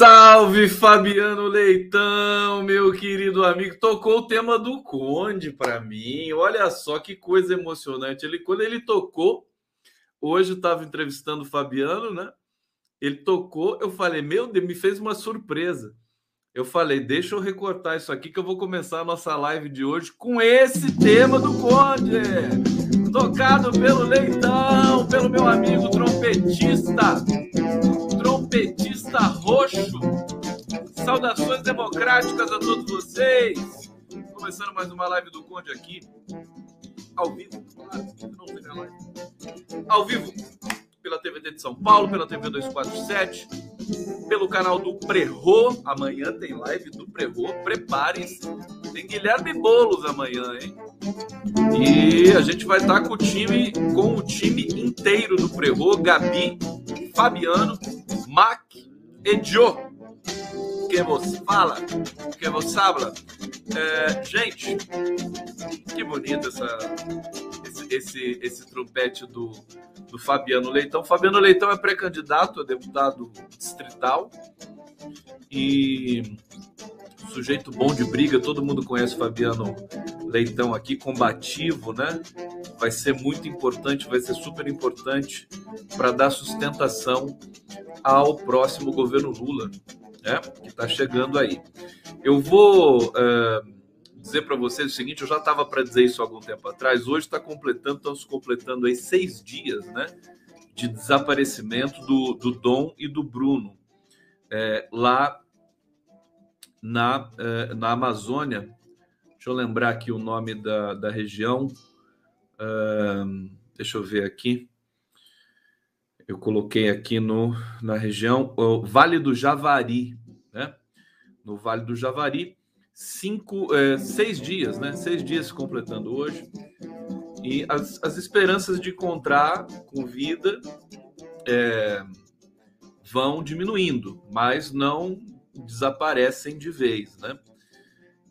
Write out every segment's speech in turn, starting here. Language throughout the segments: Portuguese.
Salve Fabiano Leitão, meu querido amigo. Tocou o tema do Conde para mim. Olha só que coisa emocionante. Ele quando ele tocou, hoje estava entrevistando o Fabiano, né? Ele tocou, eu falei: "Meu Deus, me fez uma surpresa". Eu falei: "Deixa eu recortar isso aqui que eu vou começar a nossa live de hoje com esse tema do Conde" tocado pelo Leitão, pelo meu amigo trompetista Saudações democráticas a todos vocês. Começando mais uma live do Conde aqui, ao vivo. Ao vivo, pela TVT de São Paulo, pela TV 247, pelo canal do Prerro. Amanhã tem live do Prerro. Preparem-se. Tem Guilherme Bolos amanhã, hein? E a gente vai estar com o time, com o time inteiro do Prerro, Gabi, Fabiano, Mac e Joe. Que você fala, que você habla. É, gente, que bonito essa, esse, esse, esse trompete do, do Fabiano Leitão. Fabiano Leitão é pré-candidato a deputado distrital e sujeito bom de briga, todo mundo conhece o Fabiano Leitão aqui, combativo, né? Vai ser muito importante, vai ser super importante para dar sustentação ao próximo governo Lula, né? Que está chegando aí. Eu vou é, dizer para vocês o seguinte: eu já estava para dizer isso há algum tempo atrás, hoje está completando, estamos completando aí seis dias, né? De desaparecimento do, do Dom e do Bruno. É, lá na, eh, na Amazônia. Deixa eu lembrar aqui o nome da, da região. Uh, deixa eu ver aqui. Eu coloquei aqui no, na região, o Vale do Javari, né? No Vale do Javari, cinco, é, seis dias, né? Seis dias completando hoje. E as, as esperanças de encontrar com vida é, vão diminuindo, mas não desaparecem de vez, né?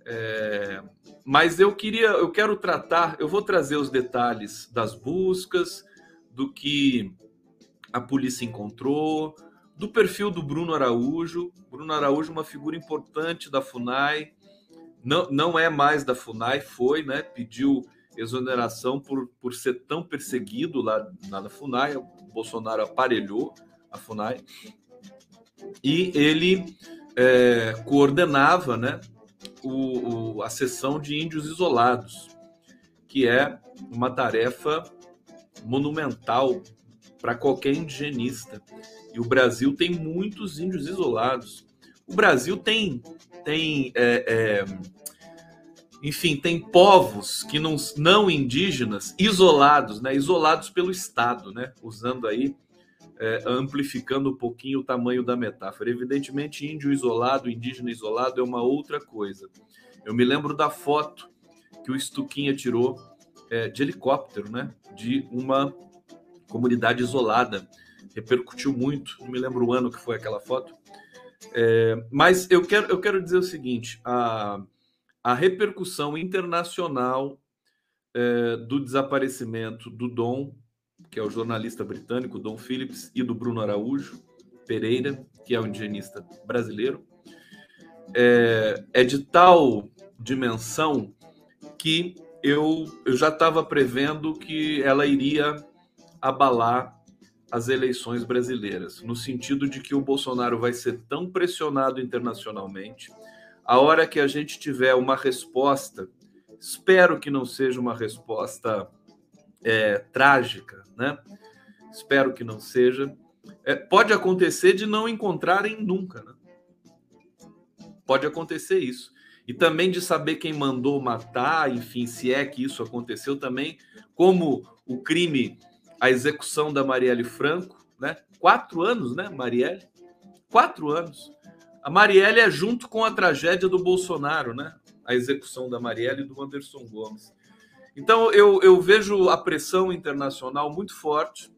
É, mas eu queria, eu quero tratar, eu vou trazer os detalhes das buscas, do que a polícia encontrou, do perfil do Bruno Araújo. Bruno Araújo, uma figura importante da FUNAI, não, não é mais da FUNAI, foi, né? Pediu exoneração por, por ser tão perseguido lá, lá na FUNAI. O Bolsonaro aparelhou a FUNAI. E ele é, coordenava né, o, o, a sessão de índios isolados, que é uma tarefa monumental para qualquer indigenista. E o Brasil tem muitos índios isolados. O Brasil tem, tem é, é, enfim, tem povos que não, não indígenas isolados, né, isolados pelo Estado, né, usando aí é, amplificando um pouquinho o tamanho da metáfora. Evidentemente, índio isolado, indígena isolado é uma outra coisa. Eu me lembro da foto que o Stuquinha tirou é, de helicóptero, né? De uma comunidade isolada. Repercutiu muito, não me lembro o ano que foi aquela foto. É, mas eu quero, eu quero dizer o seguinte: a, a repercussão internacional é, do desaparecimento do Dom que é o jornalista britânico Don Phillips, e do Bruno Araújo Pereira, que é o indigenista brasileiro, é, é de tal dimensão que eu, eu já estava prevendo que ela iria abalar as eleições brasileiras, no sentido de que o Bolsonaro vai ser tão pressionado internacionalmente, a hora que a gente tiver uma resposta, espero que não seja uma resposta é, trágica, né? Espero que não seja. É, pode acontecer de não encontrarem nunca, né? Pode acontecer isso. E também de saber quem mandou matar, enfim, se é que isso aconteceu também, como o crime, a execução da Marielle Franco, né? Quatro anos, né, Marielle? Quatro anos. A Marielle é junto com a tragédia do Bolsonaro, né? A execução da Marielle e do Anderson Gomes. Então, eu, eu vejo a pressão internacional muito forte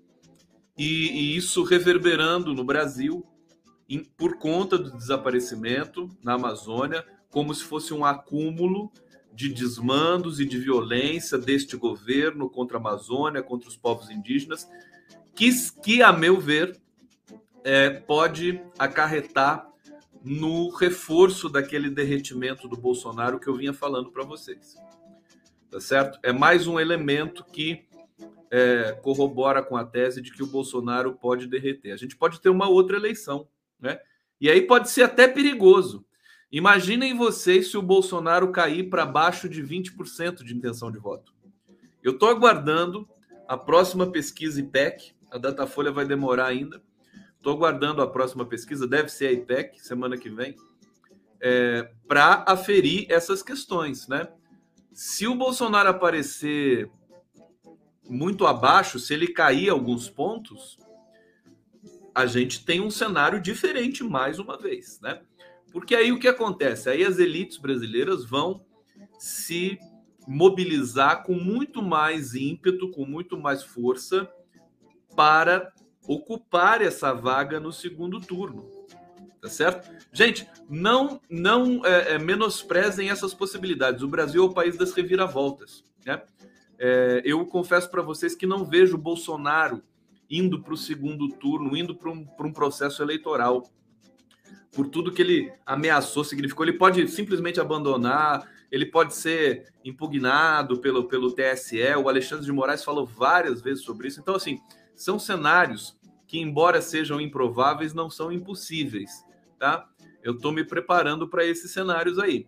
e, e isso reverberando no Brasil em, por conta do desaparecimento na Amazônia, como se fosse um acúmulo de desmandos e de violência deste governo contra a Amazônia, contra os povos indígenas, que, que a meu ver, é, pode acarretar no reforço daquele derretimento do Bolsonaro que eu vinha falando para vocês. Tá certo? É mais um elemento que é, corrobora com a tese de que o Bolsonaro pode derreter. A gente pode ter uma outra eleição, né? E aí pode ser até perigoso. Imaginem vocês se o Bolsonaro cair para baixo de 20% de intenção de voto. Eu estou aguardando a próxima pesquisa IPEC, a Datafolha vai demorar ainda. Estou aguardando a próxima pesquisa, deve ser a IPEC, semana que vem, é, para aferir essas questões, né? Se o Bolsonaro aparecer muito abaixo, se ele cair alguns pontos, a gente tem um cenário diferente mais uma vez, né? Porque aí o que acontece? Aí as elites brasileiras vão se mobilizar com muito mais ímpeto, com muito mais força para ocupar essa vaga no segundo turno. Tá certo? Gente, não não é, é, menosprezem essas possibilidades. O Brasil é o país das reviravoltas. Né? É, eu confesso para vocês que não vejo Bolsonaro indo para o segundo turno, indo para um, um processo eleitoral. Por tudo que ele ameaçou, significou. Ele pode simplesmente abandonar, ele pode ser impugnado pelo, pelo TSE. O Alexandre de Moraes falou várias vezes sobre isso. Então, assim, são cenários que, embora sejam improváveis, não são impossíveis, tá? Eu estou me preparando para esses cenários aí.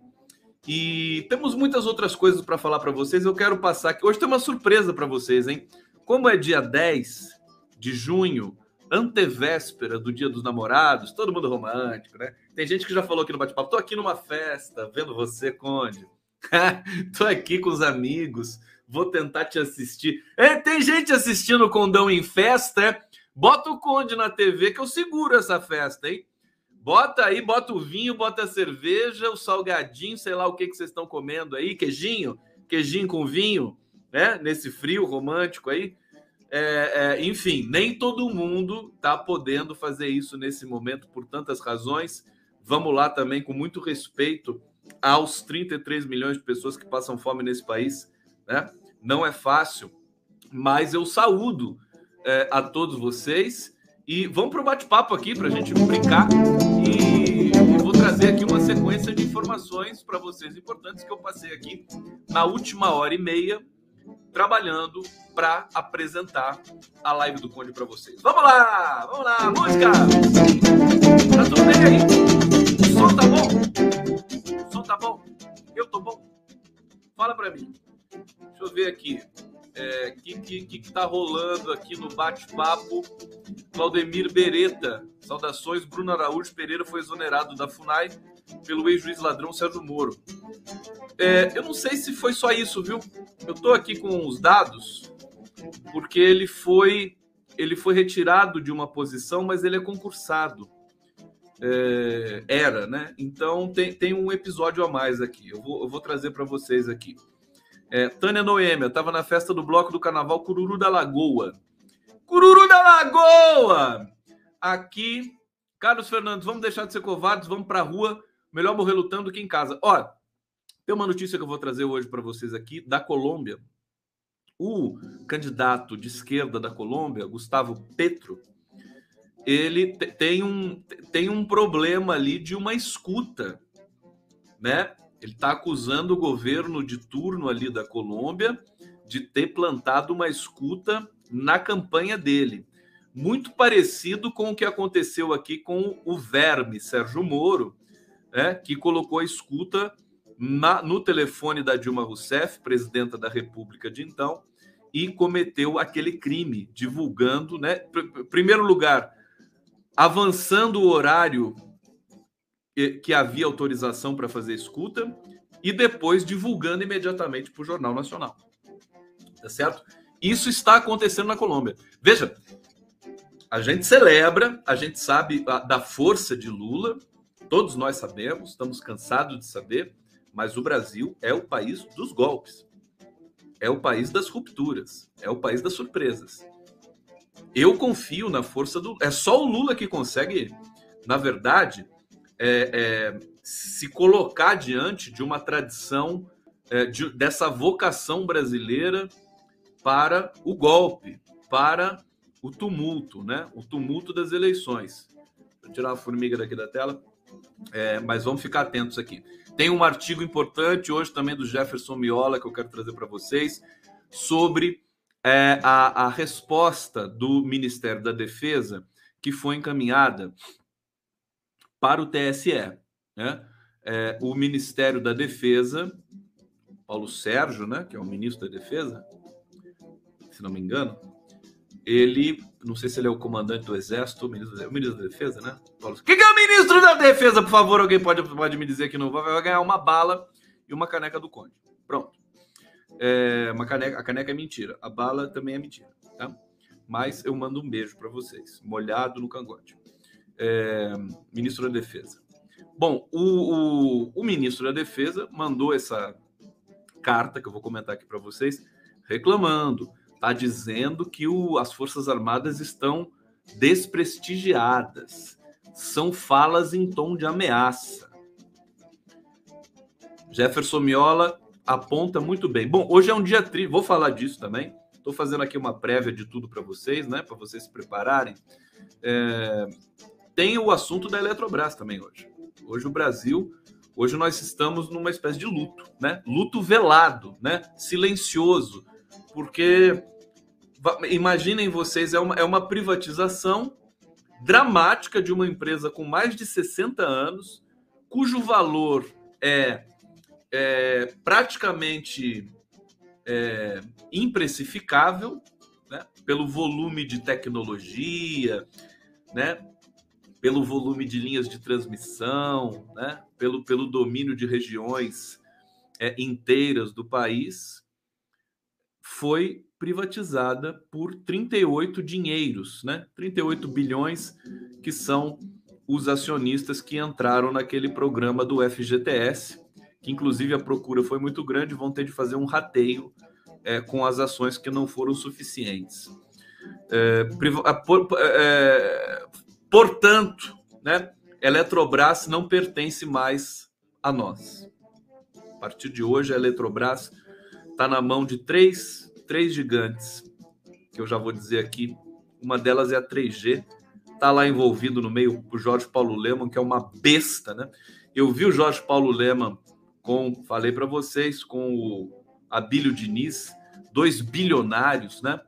E temos muitas outras coisas para falar para vocês. Eu quero passar aqui. Hoje tem uma surpresa para vocês, hein? Como é dia 10 de junho, antevéspera do Dia dos Namorados, todo mundo romântico, né? Tem gente que já falou aqui no bate-papo: tô aqui numa festa, vendo você, Conde. tô aqui com os amigos, vou tentar te assistir. É, tem gente assistindo o Condão em festa, é? Bota o Conde na TV que eu seguro essa festa, hein? Bota aí, bota o vinho, bota a cerveja, o salgadinho, sei lá o que, que vocês estão comendo aí, queijinho, queijinho com vinho, né? Nesse frio romântico aí. É, é, enfim, nem todo mundo está podendo fazer isso nesse momento por tantas razões. Vamos lá também, com muito respeito aos 33 milhões de pessoas que passam fome nesse país. Né? Não é fácil, mas eu saúdo é, a todos vocês e vamos para o bate-papo aqui para a gente brincar. E, e vou trazer aqui uma sequência de informações para vocês importantes que eu passei aqui na última hora e meia trabalhando para apresentar a live do Conde para vocês. Vamos lá, vamos lá, música! Tá tudo bem aí? O som tá bom? O som tá bom? Eu tô bom? Fala para mim. Deixa eu ver aqui. O é, que, que, que tá rolando aqui no bate-papo? Claudemir Beretta. Saudações. Bruno Araújo Pereira foi exonerado da FUNAI pelo ex-juiz ladrão Sérgio Moro. É, eu não sei se foi só isso, viu? Eu estou aqui com os dados, porque ele foi ele foi retirado de uma posição, mas ele é concursado. É, era, né? Então tem, tem um episódio a mais aqui. Eu vou, eu vou trazer para vocês aqui. É, Tânia Noêmia, estava na festa do bloco do carnaval Cururu da Lagoa. Cururu da Lagoa! Aqui, Carlos Fernandes, vamos deixar de ser covardes, vamos para a rua. Melhor morrer lutando que em casa. Olha, tem uma notícia que eu vou trazer hoje para vocês aqui da Colômbia. O candidato de esquerda da Colômbia, Gustavo Petro, ele tem um, tem um problema ali de uma escuta, né? Ele está acusando o governo de turno ali da Colômbia de ter plantado uma escuta na campanha dele. Muito parecido com o que aconteceu aqui com o Verme, Sérgio Moro, né, que colocou a escuta na, no telefone da Dilma Rousseff, presidenta da República de então, e cometeu aquele crime, divulgando, né? Pr primeiro lugar, avançando o horário que havia autorização para fazer escuta, e depois divulgando imediatamente para o Jornal Nacional. Tá certo? Isso está acontecendo na Colômbia. Veja, a gente celebra, a gente sabe da força de Lula, todos nós sabemos, estamos cansados de saber, mas o Brasil é o país dos golpes. É o país das rupturas. É o país das surpresas. Eu confio na força do. É só o Lula que consegue, na verdade, é, é, se colocar diante de uma tradição, é, de, dessa vocação brasileira para o golpe, para o tumulto, né? O tumulto das eleições. Vou tirar a formiga daqui da tela. É, mas vamos ficar atentos aqui. Tem um artigo importante hoje também do Jefferson Miola que eu quero trazer para vocês sobre é, a, a resposta do Ministério da Defesa que foi encaminhada para o TSE. Né? É, o Ministério da Defesa, Paulo Sérgio, né, que é o ministro da Defesa, se não me engano, ele, não sei se ele é o comandante do Exército, o ministro, o ministro da Defesa, né? Paulo, quem que é o ministro da Defesa, por favor? Alguém pode, pode me dizer que não vai ganhar uma bala e uma caneca do Conde. Pronto. É, uma caneca, a caneca é mentira, a bala também é mentira, tá? Mas eu mando um beijo para vocês, molhado no cangote. É, ministro da Defesa. Bom, o, o, o ministro da Defesa mandou essa carta que eu vou comentar aqui para vocês, reclamando está dizendo que o, as Forças Armadas estão desprestigiadas. São falas em tom de ameaça. Jefferson Miola aponta muito bem. Bom, hoje é um dia triste, vou falar disso também. Estou fazendo aqui uma prévia de tudo para vocês, né? Para vocês se prepararem. É... Tem o assunto da Eletrobras também hoje. Hoje o Brasil, hoje nós estamos numa espécie de luto, né? Luto velado, né? Silencioso, porque imaginem vocês, é uma, é uma privatização dramática de uma empresa com mais de 60 anos, cujo valor é, é praticamente é, imprecificável, né? pelo volume de tecnologia, né? pelo volume de linhas de transmissão, né? pelo, pelo domínio de regiões é, inteiras do país, foi privatizada por 38 dinheiros, né? 38 bilhões que são os acionistas que entraram naquele programa do FGTS, que inclusive a procura foi muito grande, vão ter de fazer um rateio é, com as ações que não foram suficientes. É, por, é, portanto, né, Eletrobras não pertence mais a nós. A partir de hoje, a Eletrobras está na mão de três três gigantes, que eu já vou dizer aqui. Uma delas é a 3G, tá lá envolvido no meio o Jorge Paulo Leman, que é uma besta, né? Eu vi o Jorge Paulo Leman com, falei para vocês, com o Abílio Diniz, dois bilionários, né?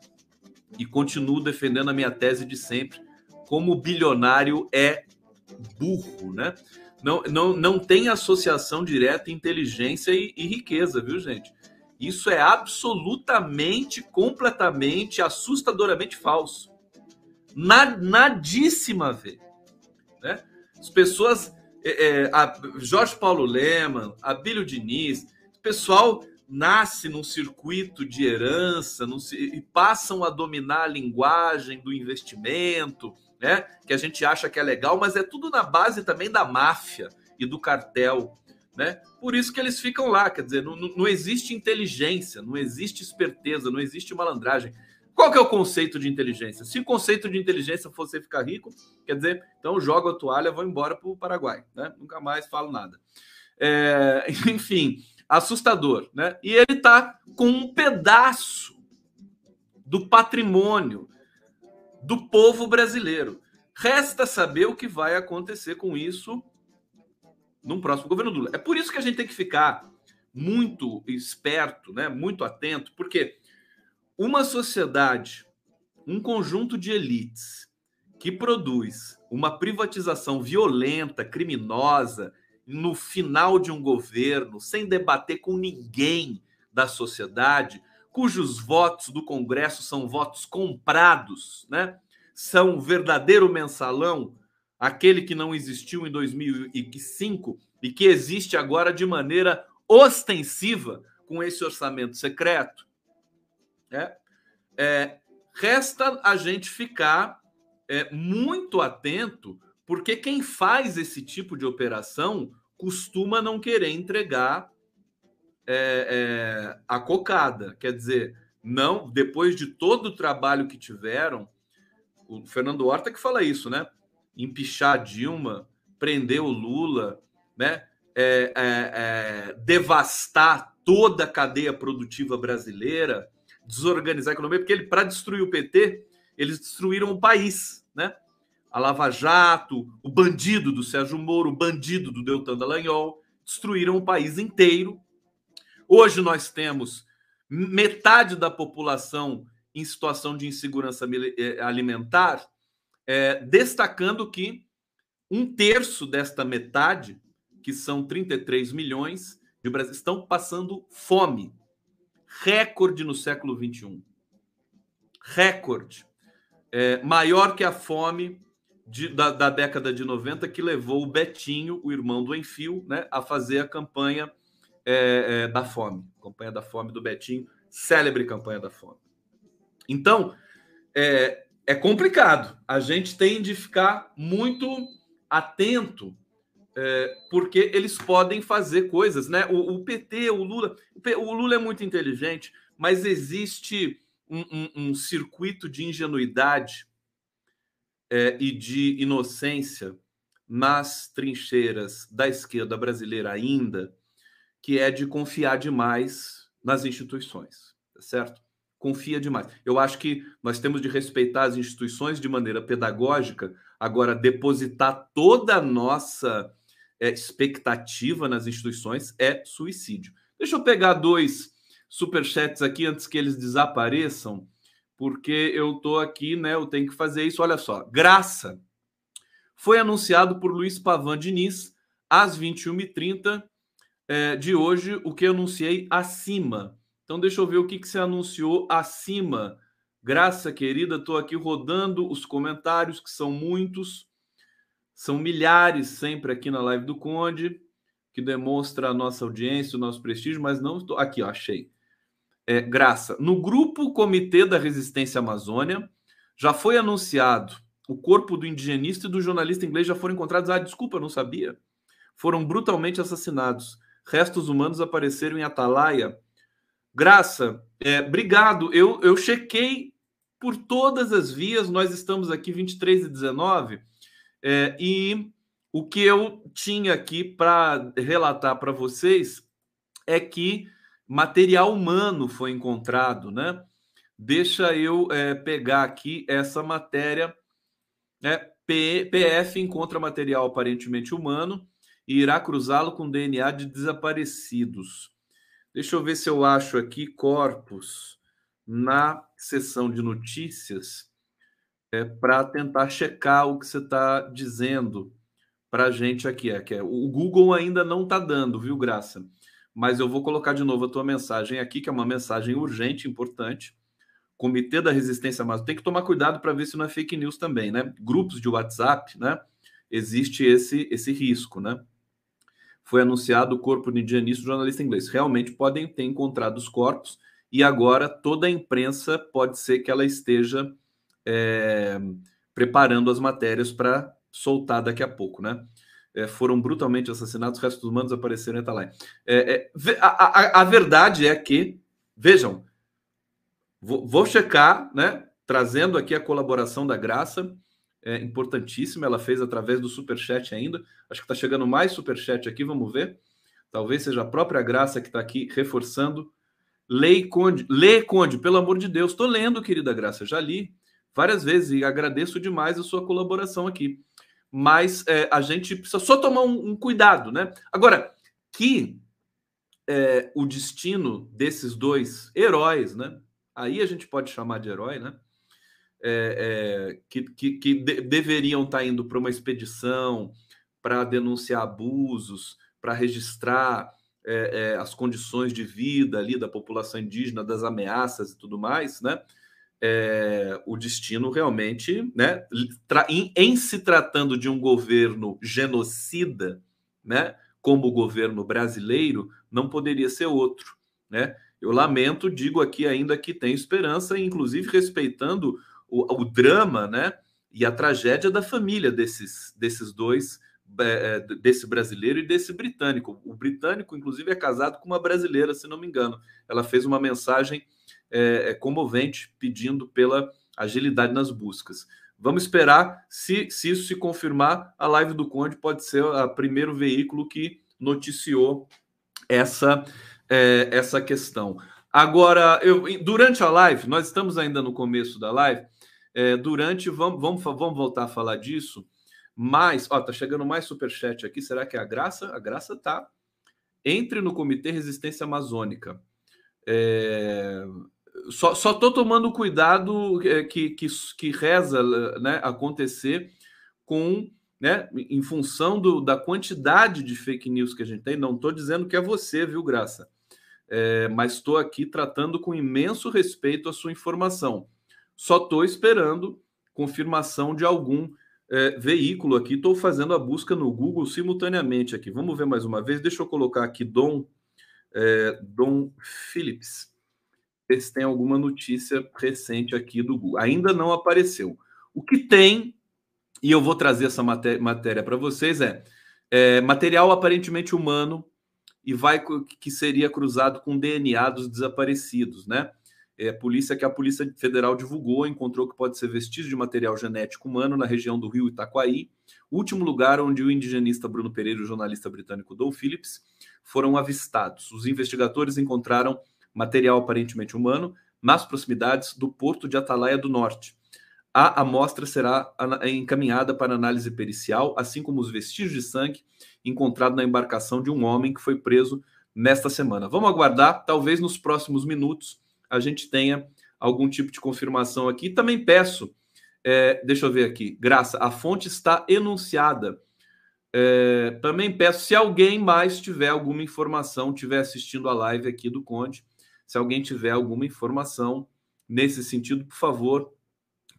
E continuo defendendo a minha tese de sempre, como o bilionário é burro, né? Não, não, não tem associação direta inteligência e, e riqueza, viu, gente? Isso é absolutamente, completamente, assustadoramente falso. Nadíssima a ver. Né? As pessoas. É, é, a Jorge Paulo Leman, Abílio Diniz, o pessoal nasce num circuito de herança num, e passam a dominar a linguagem do investimento, né? que a gente acha que é legal, mas é tudo na base também da máfia e do cartel né? Por isso que eles ficam lá, quer dizer, não, não existe inteligência, não existe esperteza, não existe malandragem. Qual que é o conceito de inteligência? Se o conceito de inteligência fosse ficar rico, quer dizer, então jogo a toalha, vou embora para o Paraguai, né? Nunca mais falo nada. É, enfim, assustador, né? E ele está com um pedaço do patrimônio do povo brasileiro. Resta saber o que vai acontecer com isso num próximo governo Lula. É por isso que a gente tem que ficar muito esperto, né? muito atento, porque uma sociedade, um conjunto de elites que produz uma privatização violenta, criminosa, no final de um governo, sem debater com ninguém da sociedade, cujos votos do Congresso são votos comprados, né? São um verdadeiro mensalão aquele que não existiu em 2005 e que existe agora de maneira ostensiva com esse orçamento secreto, é, é resta a gente ficar é, muito atento, porque quem faz esse tipo de operação costuma não querer entregar é, é, a cocada. Quer dizer, não, depois de todo o trabalho que tiveram, o Fernando Horta que fala isso, né? Empichar Dilma, prender o Lula, né? É, é, é, devastar toda a cadeia produtiva brasileira, desorganizar a economia, porque ele, para destruir o PT, eles destruíram o país, né? a Lava Jato, o bandido do Sérgio Moro, o bandido do Deltan Dallagnol, destruíram o país inteiro. Hoje nós temos metade da população em situação de insegurança eh, alimentar, é, destacando que um terço desta metade, que são 33 milhões de brasileiros, estão passando fome. Recorde no século 21. Recorde. É, maior que a fome de, da, da, década de 90, que levou o Betinho, o irmão do Enfio, né, a fazer a campanha é, é, da fome. Campanha da fome do Betinho, célebre campanha da fome. Então, é, é complicado. A gente tem de ficar muito atento, é, porque eles podem fazer coisas, né? O, o PT, o Lula, o, Lula é muito inteligente, mas existe um, um, um circuito de ingenuidade é, e de inocência nas trincheiras da esquerda brasileira ainda, que é de confiar demais nas instituições, tá certo? Confia demais. Eu acho que nós temos de respeitar as instituições de maneira pedagógica, agora depositar toda a nossa é, expectativa nas instituições é suicídio. Deixa eu pegar dois superchats aqui antes que eles desapareçam porque eu tô aqui, né? Eu tenho que fazer isso. Olha só, graça foi anunciado por Luiz Pavan Diniz às 21h30 é, de hoje, o que eu anunciei acima. Então, deixa eu ver o que, que você anunciou acima. Graça, querida, estou aqui rodando os comentários, que são muitos, são milhares sempre aqui na live do Conde, que demonstra a nossa audiência, o nosso prestígio, mas não estou. Aqui, ó, achei é, Graça, no grupo Comitê da Resistência Amazônia, já foi anunciado o corpo do indigenista e do jornalista inglês já foram encontrados. Ah, desculpa, não sabia. Foram brutalmente assassinados. Restos humanos apareceram em Atalaia. Graça, é, obrigado. Eu, eu chequei por todas as vias. Nós estamos aqui 23 e 19. É, e o que eu tinha aqui para relatar para vocês é que material humano foi encontrado, né? Deixa eu é, pegar aqui essa matéria. Né? PF encontra material aparentemente humano e irá cruzá-lo com DNA de desaparecidos. Deixa eu ver se eu acho aqui corpos na seção de notícias é, para tentar checar o que você está dizendo para a gente aqui. É, que é, o Google ainda não está dando, viu, Graça? mas eu vou colocar de novo a tua mensagem aqui, que é uma mensagem urgente, importante. Comitê da Resistência Amazônica. Tem que tomar cuidado para ver se não é fake news também, né? Grupos de WhatsApp, né? Existe esse, esse risco, né? Foi anunciado o corpo indianista do jornalista inglês. Realmente podem ter encontrado os corpos e agora toda a imprensa pode ser que ela esteja é, preparando as matérias para soltar daqui a pouco, né? é, foram brutalmente assassinados, restos humanos apareceram em Atalaia. É, é, a, a, a, verdade é que, vejam, vou, vou, checar, né, trazendo aqui a colaboração da Graça, é importantíssima, ela fez através do Superchat ainda, acho que está chegando mais Superchat aqui, vamos ver, talvez seja a própria Graça que está aqui reforçando, Lei Conde, Lê Conde, pelo amor de Deus, estou lendo, querida Graça, já li várias vezes e agradeço demais a sua colaboração aqui mas é, a gente precisa só tomar um, um cuidado, né? Agora, que é, o destino desses dois heróis, né? Aí a gente pode chamar de herói, né? É, é que, que, que de, deveriam estar tá indo para uma expedição para denunciar abusos, para registrar é, é, as condições de vida ali da população indígena, das ameaças e tudo mais, né? é, o destino realmente, né, em, em, se tratando de um governo genocida, né, como o governo brasileiro, não poderia ser outro, né? Eu lamento, digo aqui ainda que tem esperança, inclusive respeitando o, o drama, né, e a tragédia da família desses, desses dois, é, é desse brasileiro e desse britânico. O britânico, inclusive, é casado com uma brasileira, se não me engano. Ela fez uma mensagem é, é, comovente, pedindo pela agilidade nas buscas. Vamos esperar, se, se isso se confirmar, a live do Conde pode ser o primeiro veículo que noticiou essa, é, essa questão. Agora, eu, durante a live, nós estamos ainda no começo da live, é, durante. Vamos, vamos, vamos voltar a falar disso. Mas, ó, tá chegando mais superchat aqui. Será que é a Graça? A Graça tá. Entre no Comitê Resistência Amazônica. É, só, só tô tomando cuidado é, que, que, que reza né, acontecer com né, em função do, da quantidade de fake news que a gente tem. Não estou dizendo que é você, viu, Graça? É, mas estou aqui tratando com imenso respeito a sua informação. Só estou esperando confirmação de algum é, veículo aqui. Estou fazendo a busca no Google simultaneamente aqui. Vamos ver mais uma vez. Deixa eu colocar aqui Dom, é, Dom Phillips. Ver se tem alguma notícia recente aqui do Google. Ainda não apareceu. O que tem, e eu vou trazer essa matéria para vocês, é, é material aparentemente humano e vai que seria cruzado com DNA dos desaparecidos, né? É, polícia que a Polícia Federal divulgou encontrou que pode ser vestígio de material genético humano na região do Rio Itaquaí, último lugar onde o indigenista Bruno Pereira e o jornalista britânico Don Phillips foram avistados. Os investigadores encontraram material aparentemente humano nas proximidades do porto de Atalaia do Norte. A amostra será encaminhada para análise pericial, assim como os vestígios de sangue encontrados na embarcação de um homem que foi preso nesta semana. Vamos aguardar, talvez nos próximos minutos a gente tenha algum tipo de confirmação aqui. Também peço, é, deixa eu ver aqui, Graça, a fonte está enunciada. É, também peço, se alguém mais tiver alguma informação, tiver assistindo a live aqui do Conde, se alguém tiver alguma informação nesse sentido, por favor,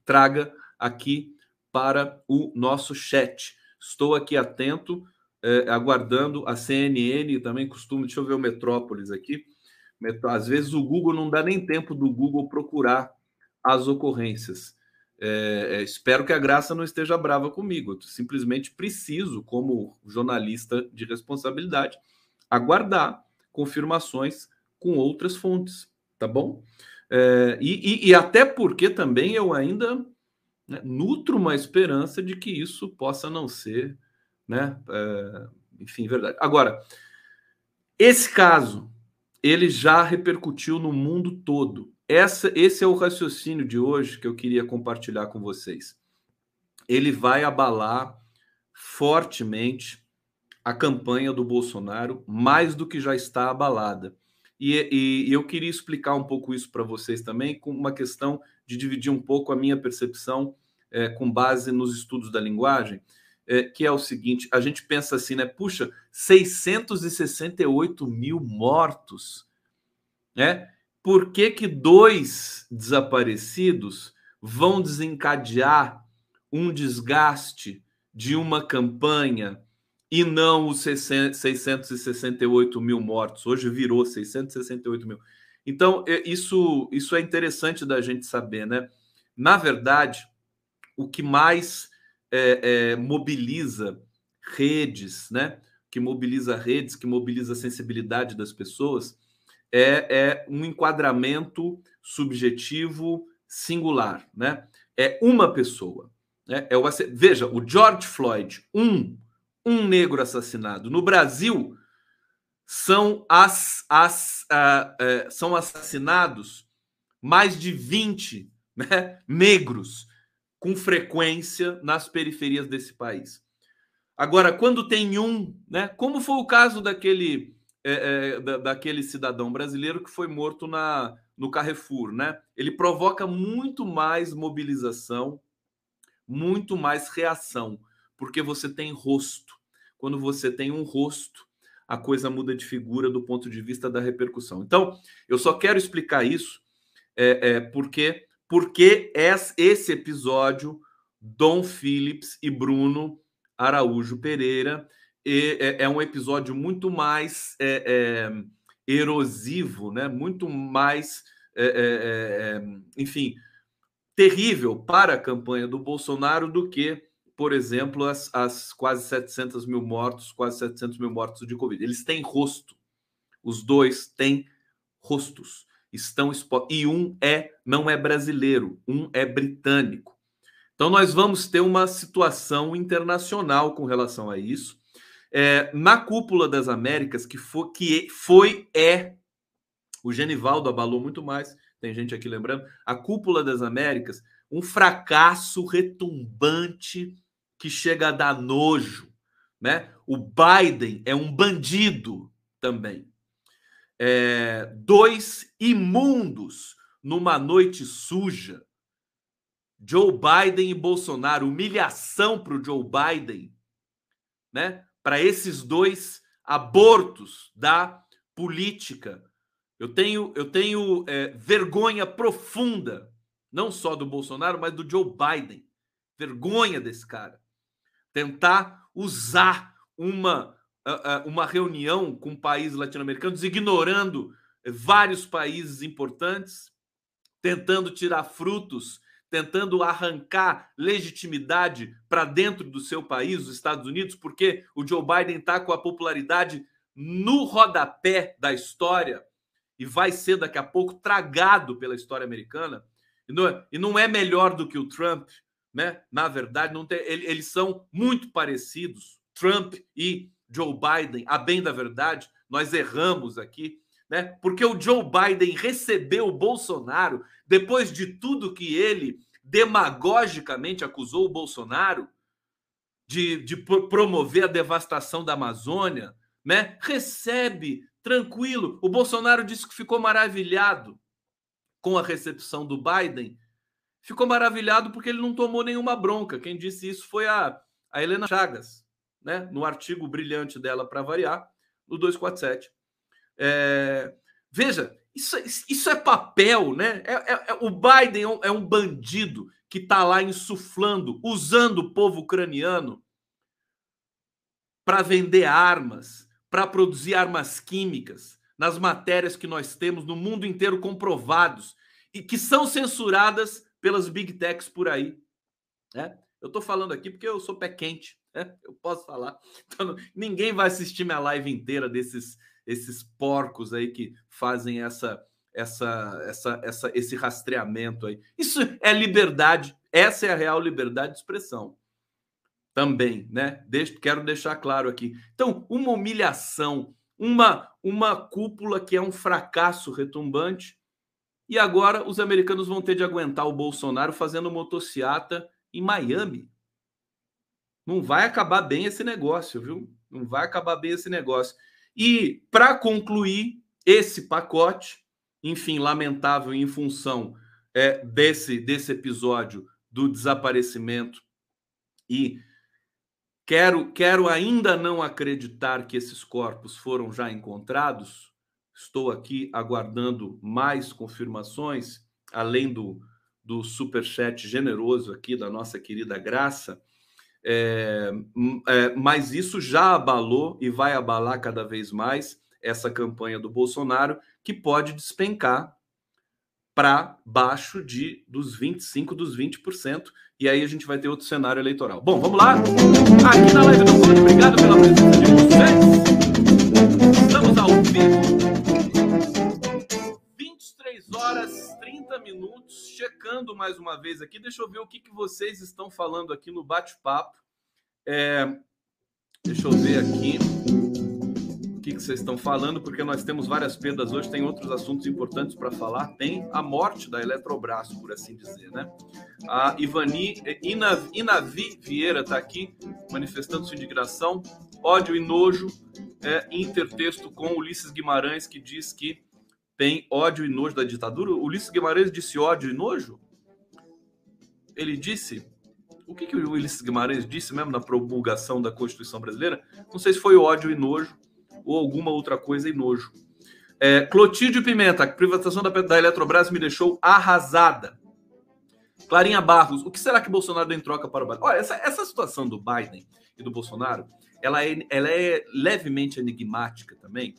traga aqui para o nosso chat. Estou aqui atento, é, aguardando a CNN, também costumo, deixa eu ver o Metrópolis aqui, às vezes o Google não dá nem tempo do Google procurar as ocorrências. É, é, espero que a Graça não esteja brava comigo. Eu simplesmente preciso, como jornalista de responsabilidade, aguardar confirmações com outras fontes, tá bom? É, e, e, e, até porque também eu ainda né, nutro uma esperança de que isso possa não ser, né? É, enfim, verdade. Agora, esse caso ele já repercutiu no mundo todo. Essa, esse é o raciocínio de hoje que eu queria compartilhar com vocês. Ele vai abalar fortemente a campanha do Bolsonaro, mais do que já está abalada. E, e, eu queria explicar um pouco isso para vocês também, com uma questão de dividir um pouco a minha percepção é, com base nos estudos da linguagem é, que é o seguinte: a gente pensa assim, né? Puxa, 668 mil mortos, né? Por que, que dois desaparecidos vão desencadear um desgaste de uma campanha e não os 668 mil mortos? Hoje virou 668 mil. Então, é, isso, isso é interessante da gente saber, né? Na verdade, o que mais é, é, mobiliza redes, né? Que mobiliza redes, que mobiliza a sensibilidade das pessoas, é, é um enquadramento subjetivo singular, né? É uma pessoa. Né? É o, veja, o George Floyd, um, um negro assassinado. No Brasil, são, as, as, uh, são assassinados mais de 20 né, negros com frequência nas periferias desse país. Agora, quando tem um, né, como foi o caso daquele, é, é, da, daquele cidadão brasileiro que foi morto na, no Carrefour, né? Ele provoca muito mais mobilização, muito mais reação, porque você tem rosto. Quando você tem um rosto, a coisa muda de figura do ponto de vista da repercussão. Então, eu só quero explicar isso é, é porque porque esse episódio, Dom Phillips e Bruno Araújo Pereira, é, é um episódio muito mais é, é, erosivo, né? muito mais, é, é, é, enfim, terrível para a campanha do Bolsonaro do que, por exemplo, as, as quase 700 mil mortos, quase 700 mil mortos de Covid. Eles têm rosto, os dois têm rostos estão e um é não é brasileiro, um é britânico. Então nós vamos ter uma situação internacional com relação a isso. É, na cúpula das Américas, que foi, que foi é o Genivaldo abalou muito mais. Tem gente aqui lembrando. A cúpula das Américas um fracasso retumbante que chega a dar nojo, né? O Biden é um bandido também. É, dois imundos numa noite suja. Joe Biden e Bolsonaro, humilhação para o Joe Biden, né? Para esses dois abortos da política. Eu tenho, eu tenho é, vergonha profunda, não só do Bolsonaro, mas do Joe Biden. Vergonha desse cara. Tentar usar uma, uma reunião com países latino-americanos, ignorando vários países importantes, tentando tirar frutos, tentando arrancar legitimidade para dentro do seu país, os Estados Unidos, porque o Joe Biden está com a popularidade no rodapé da história e vai ser daqui a pouco tragado pela história americana. E não é, e não é melhor do que o Trump, né? Na verdade, não tem, eles são muito parecidos, Trump e Joe Biden. A bem da verdade, nós erramos aqui, né? Porque o Joe Biden recebeu o Bolsonaro depois de tudo que ele demagogicamente acusou o Bolsonaro de, de promover a devastação da Amazônia, né? Recebe tranquilo. O Bolsonaro disse que ficou maravilhado com a recepção do Biden. Ficou maravilhado porque ele não tomou nenhuma bronca. Quem disse isso foi a, a Helena Chagas, né? no artigo brilhante dela, para variar, no 247. É, veja, isso, isso é papel, né? É, é, é o Biden é um, é um bandido que está lá insuflando, usando o povo ucraniano para vender armas, para produzir armas químicas, nas matérias que nós temos no mundo inteiro comprovados e que são censuradas pelas big techs por aí. Né? Eu estou falando aqui porque eu sou pé quente? eu posso falar. Então, ninguém vai assistir minha live inteira desses esses porcos aí que fazem essa essa, essa, essa, esse rastreamento aí. Isso é liberdade, essa é a real liberdade de expressão também, né? Deixo, quero deixar claro aqui. Então, uma humilhação, uma uma cúpula que é um fracasso retumbante. E agora os americanos vão ter de aguentar o Bolsonaro fazendo motociata em Miami. Não vai acabar bem esse negócio, viu? Não vai acabar bem esse negócio. E para concluir esse pacote, enfim, lamentável em função é, desse desse episódio do desaparecimento e Quero, quero ainda não acreditar que esses corpos foram já encontrados. Estou aqui aguardando mais confirmações, além do, do superchat generoso aqui da nossa querida Graça. É, é, mas isso já abalou e vai abalar cada vez mais essa campanha do Bolsonaro, que pode despencar para baixo de dos 25, dos 20%, e aí a gente vai ter outro cenário eleitoral. Bom, vamos lá? Aqui na live do Conde, obrigado pela presença de vocês. Estamos ao vivo. Minutos, checando mais uma vez aqui. Deixa eu ver o que, que vocês estão falando aqui no bate-papo. É, deixa eu ver aqui que, que vocês estão falando, porque nós temos várias perdas hoje, tem outros assuntos importantes para falar. Tem a morte da Eletrobras, por assim dizer, né? A Ivani, Inavi, Inavi Vieira está aqui manifestando sua indignação, ódio e nojo, é, intertexto com Ulisses Guimarães, que diz que tem ódio e nojo da ditadura. Ulisses Guimarães disse ódio e nojo? Ele disse o que, que o Ulisses Guimarães disse mesmo na promulgação da Constituição Brasileira? Não sei se foi ódio e nojo, ou alguma outra coisa e nojo. É, Clotilde Pimenta, a privatização da, da Eletrobras me deixou arrasada. Clarinha Barros, o que será que Bolsonaro deu em troca para o Biden? Olha, essa, essa situação do Biden e do Bolsonaro, ela é, ela é levemente enigmática também.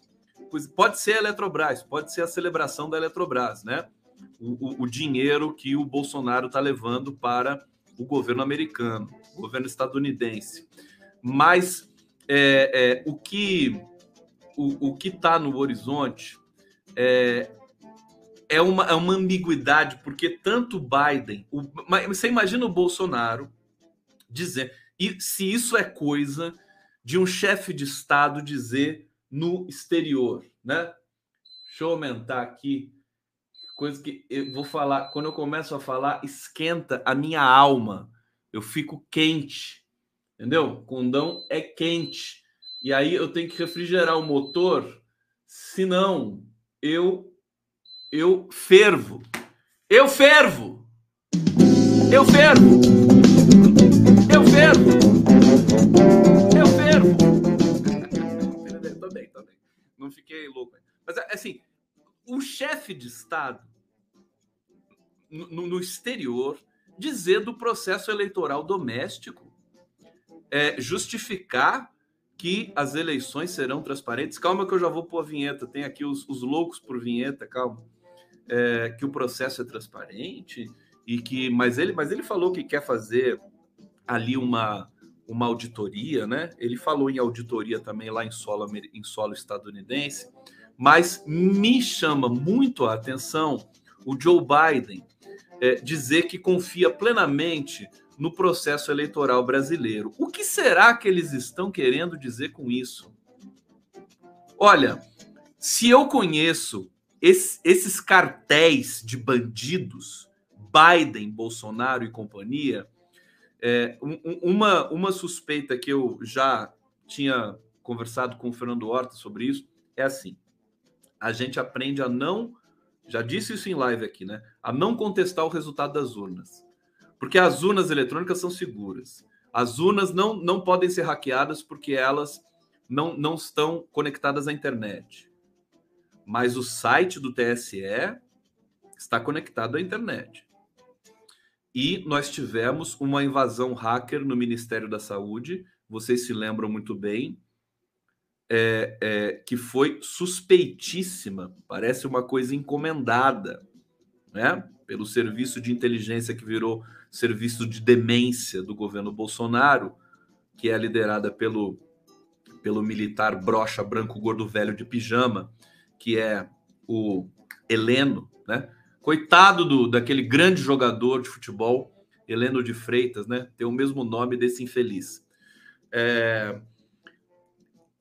Pode ser a Eletrobras, pode ser a celebração da Eletrobras, né? O, o, o dinheiro que o Bolsonaro está levando para o governo americano, o governo estadunidense. Mas é, é, o que o, o que está no horizonte é, é, uma, é uma ambiguidade, porque tanto Biden, o, você imagina o Bolsonaro dizer, e se isso é coisa de um chefe de Estado dizer no exterior, né? Deixa eu aumentar aqui Coisa que eu vou falar, quando eu começo a falar, esquenta a minha alma. Eu fico quente. Entendeu? Condão é quente. E aí eu tenho que refrigerar o motor, senão eu eu fervo. Eu fervo. Eu fervo. Eu fervo. Não fiquei louco. Mas assim, o chefe de Estado no, no exterior dizer do processo eleitoral doméstico, é, justificar que as eleições serão transparentes. Calma que eu já vou pôr a vinheta. Tem aqui os, os loucos por vinheta, calma. É, que o processo é transparente e que, mas ele, mas ele falou que quer fazer ali uma uma auditoria, né? Ele falou em auditoria também lá em solo, em solo estadunidense, mas me chama muito a atenção o Joe Biden é, dizer que confia plenamente no processo eleitoral brasileiro. O que será que eles estão querendo dizer com isso? Olha, se eu conheço esse, esses cartéis de bandidos, Biden, Bolsonaro e companhia, é, um, uma, uma suspeita que eu já tinha conversado com o Fernando Horta sobre isso é assim: a gente aprende a não, já disse isso em live aqui, né? A não contestar o resultado das urnas. Porque as urnas eletrônicas são seguras. As urnas não, não podem ser hackeadas porque elas não, não estão conectadas à internet. Mas o site do TSE está conectado à internet. E nós tivemos uma invasão hacker no Ministério da Saúde, vocês se lembram muito bem, é, é, que foi suspeitíssima, parece uma coisa encomendada, né? Pelo serviço de inteligência que virou serviço de demência do governo Bolsonaro, que é liderada pelo, pelo militar brocha branco gordo velho de pijama, que é o Heleno, né? Coitado do, daquele grande jogador de futebol, Heleno de Freitas, né? Tem o mesmo nome desse infeliz. É,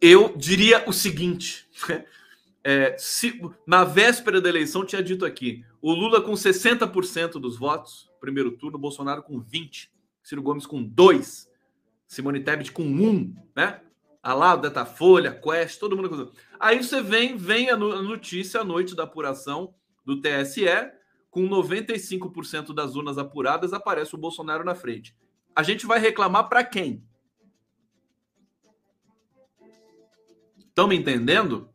eu diria o seguinte: é, se, na véspera da eleição, tinha dito aqui: o Lula com 60% dos votos, primeiro turno, Bolsonaro com 20%, Ciro Gomes com 2%, Simone Tebet com 1%, né? A lá, Datafolha, Quest, todo mundo. Aí você vem, vem a notícia à noite da apuração do TSE, com 95% das urnas apuradas, aparece o Bolsonaro na frente. A gente vai reclamar para quem? Estão me entendendo?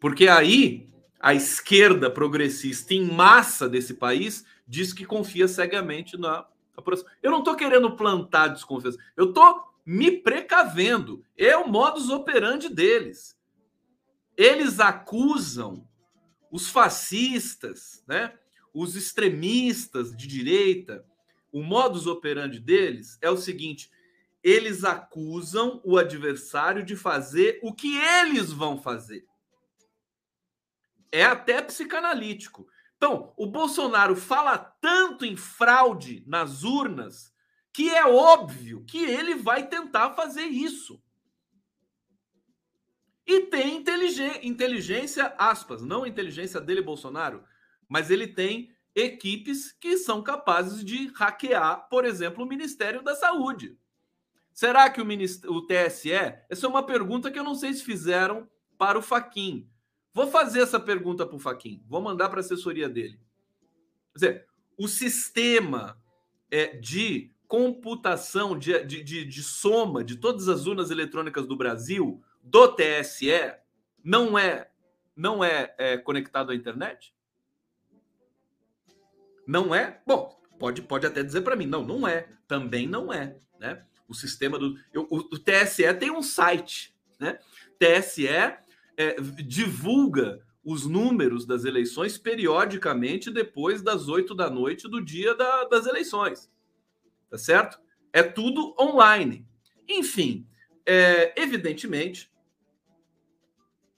Porque aí a esquerda progressista em massa desse país diz que confia cegamente na apuração. Eu não estou querendo plantar desconfiança, eu estou me precavendo. É o modus operandi deles. Eles acusam os fascistas, né? os extremistas de direita, o modus operandi deles é o seguinte: eles acusam o adversário de fazer o que eles vão fazer. É até psicanalítico. Então, o Bolsonaro fala tanto em fraude nas urnas que é óbvio que ele vai tentar fazer isso. E tem inteligência, aspas, não inteligência dele, Bolsonaro, mas ele tem equipes que são capazes de hackear, por exemplo, o Ministério da Saúde. Será que o, o TSE? Essa é uma pergunta que eu não sei se fizeram para o Faquin. Vou fazer essa pergunta para o Faquin. Vou mandar para a assessoria dele. Quer dizer, o sistema é, de computação, de, de, de, de soma de todas as urnas eletrônicas do Brasil do TSE não é não é, é conectado à internet? Não é? Bom, pode, pode até dizer para mim, não, não é. Também não é, né? O sistema do eu, o, o, TSE tem um site, né? TSE é, divulga os números das eleições periodicamente depois das oito da noite do dia da, das eleições, tá certo? É tudo online. Enfim, é, evidentemente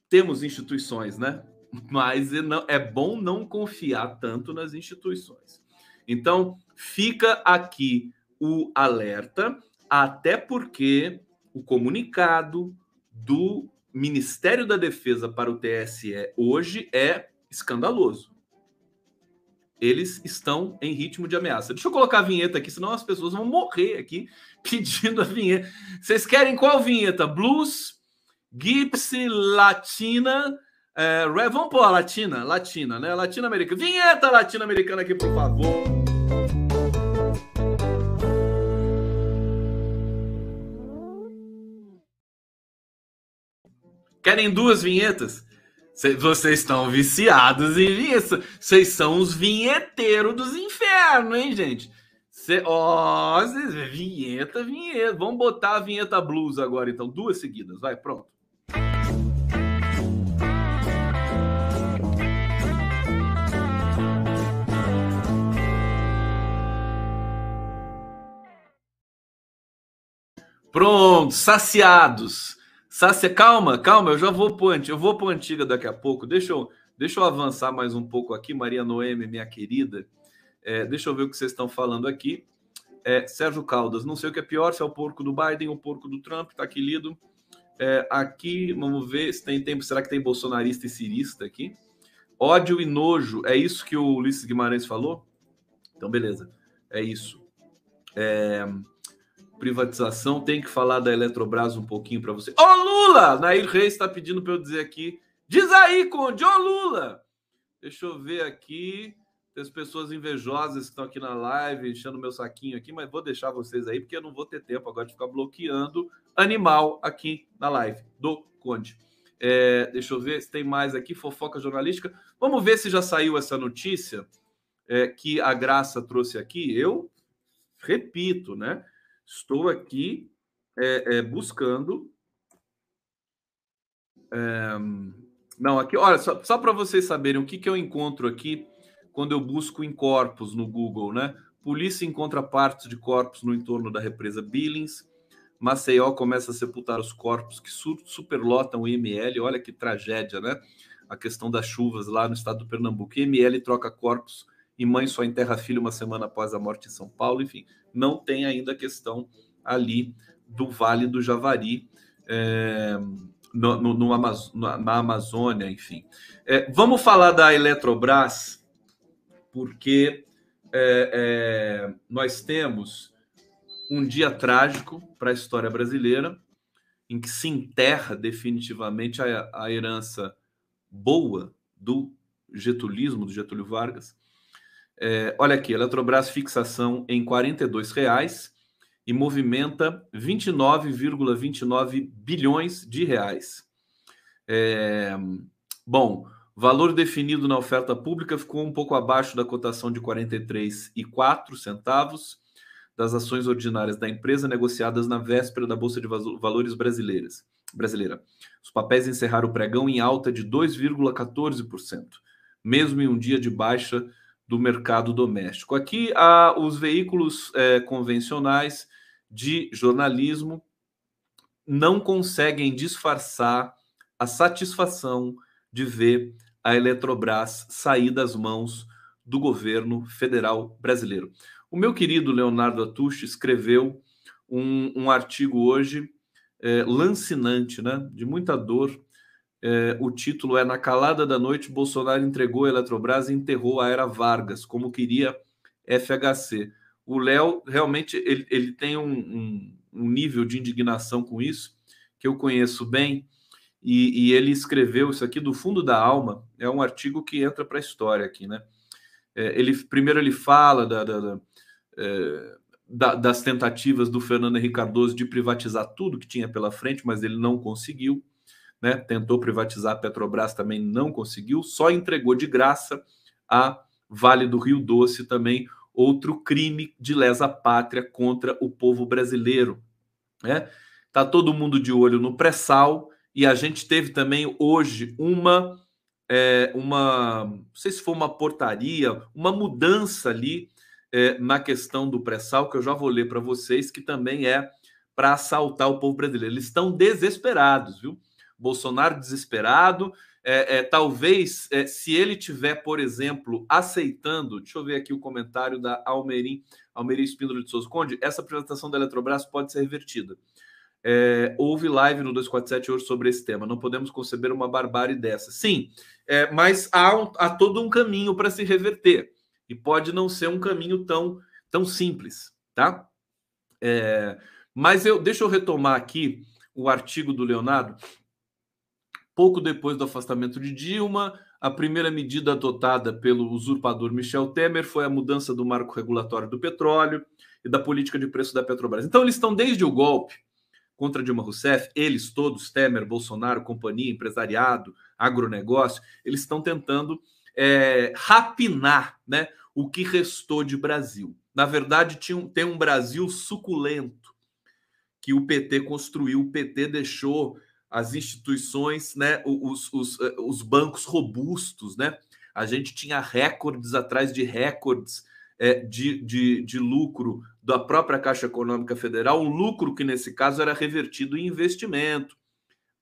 temos instituições, né? Mas é, é bom não confiar tanto nas instituições. Então, fica aqui o alerta, até porque o comunicado do Ministério da Defesa para o TSE hoje é escandaloso. eles estão em ritmo de ameaça. Deixa eu colocar a vinheta aqui, senão as pessoas vão morrer aqui pedindo a vinheta. Vocês querem qual vinheta? Blues, Gypsy, Latina. É, vamos pôr a Latina, Latina, né? Latino-americana. Vinheta latino-americana aqui, por favor. Querem duas vinhetas? Vocês estão viciados em vinheta. Vocês são os vinheteiros dos infernos, hein, gente? Cê, ó, vinheta, vinheta. Vamos botar a vinheta blues agora, então. Duas seguidas. Vai, pronto. Pronto, saciados. Sácia, calma, calma, eu já vou pro eu vou pro antiga daqui a pouco. Deixa eu, deixa eu avançar mais um pouco aqui, Maria Noemi, minha querida. É, deixa eu ver o que vocês estão falando aqui. É, Sérgio Caldas, não sei o que é pior, se é o porco do Biden ou o porco do Trump, tá aqui lido. É, aqui, vamos ver se tem tempo. Será que tem bolsonarista e cirista aqui? Ódio e nojo, é isso que o Ulisses Guimarães falou? Então, beleza, é isso. É privatização, tem que falar da Eletrobras um pouquinho para você. Ô Lula! Nair Reis está pedindo para eu dizer aqui. Diz aí, Conde, ô Lula! Deixa eu ver aqui. Tem as pessoas invejosas que estão aqui na live, enchendo meu saquinho aqui, mas vou deixar vocês aí, porque eu não vou ter tempo agora de ficar bloqueando animal aqui na live do Conde. É, deixa eu ver se tem mais aqui, fofoca jornalística. Vamos ver se já saiu essa notícia é, que a Graça trouxe aqui. Eu repito, né? Estou aqui é, é, buscando. É, não, aqui, olha, só, só para vocês saberem o que, que eu encontro aqui quando eu busco em corpos no Google, né? Polícia encontra partes de corpos no entorno da represa Billings. Maceió começa a sepultar os corpos que superlotam o IML. Olha que tragédia, né? A questão das chuvas lá no estado do Pernambuco. IML troca corpos e mãe só enterra filho uma semana após a morte em São Paulo. Enfim, não tem ainda a questão ali do Vale do Javari. É, no, no, no Amaz na Amazônia, enfim. É, vamos falar da Eletrobras, porque é, é nós temos um dia trágico para a história brasileira, em que se enterra definitivamente a, a herança boa do getulismo, do Getúlio Vargas, é, olha aqui, Eletrobras fixação em R$ reais e movimenta 29,29 bilhões de reais. É, bom, valor definido na oferta pública ficou um pouco abaixo da cotação de 43,04 centavos das ações ordinárias da empresa negociadas na véspera da Bolsa de Valores brasileiras, brasileira. Os papéis encerraram o pregão em alta de 2,14%, mesmo em um dia de baixa do mercado doméstico. Aqui há os veículos é, convencionais de jornalismo não conseguem disfarçar a satisfação de ver a Eletrobras sair das mãos do governo federal brasileiro. O meu querido Leonardo Atush escreveu um, um artigo hoje é, lancinante, né, de muita dor, é, o título é Na calada da noite, Bolsonaro entregou a Eletrobras e enterrou a era Vargas, como queria FHC. O Léo realmente ele, ele tem um, um, um, nível de indignação com isso, que eu conheço bem, e, e, ele escreveu isso aqui do fundo da alma. É um artigo que entra para a história aqui, né? É, ele primeiro ele fala da, da, da, é, das tentativas do Fernando Henrique Cardoso de privatizar tudo que tinha pela frente, mas ele não conseguiu né? Tentou privatizar a Petrobras, também não conseguiu, só entregou de graça a Vale do Rio Doce também, outro crime de lesa pátria contra o povo brasileiro, né? Tá todo mundo de olho no pré-sal e a gente teve também hoje uma é, uma, não sei se foi uma portaria, uma mudança ali é, na questão do pré-sal, que eu já vou ler para vocês, que também é para assaltar o povo brasileiro. Eles estão desesperados, viu? Bolsonaro desesperado. É, é, talvez, é, se ele tiver, por exemplo, aceitando, deixa eu ver aqui o comentário da Almerim, Almerim Espíndola de Souza Conde, essa privatização da Eletrobras pode ser revertida. É, houve live no 247 hoje sobre esse tema. Não podemos conceber uma barbárie dessa. Sim, é, mas há, um, há todo um caminho para se reverter. e pode não ser um caminho tão, tão simples, tá? É, mas eu deixa eu retomar aqui o artigo do Leonardo. Pouco depois do afastamento de Dilma, a primeira medida adotada pelo usurpador Michel Temer foi a mudança do marco regulatório do petróleo e da política de preço da Petrobras. Então, eles estão desde o golpe contra Dilma Rousseff, eles todos, Temer, Bolsonaro, companhia, empresariado, agronegócio, eles estão tentando é, rapinar né, o que restou de Brasil. Na verdade, tinha um, tem um Brasil suculento que o PT construiu, o PT deixou as instituições, né, os, os, eh, os bancos robustos, né? A gente tinha recordes atrás de recordes é, de, de, de lucro da própria Caixa Econômica Federal, um lucro que nesse caso era revertido em investimento,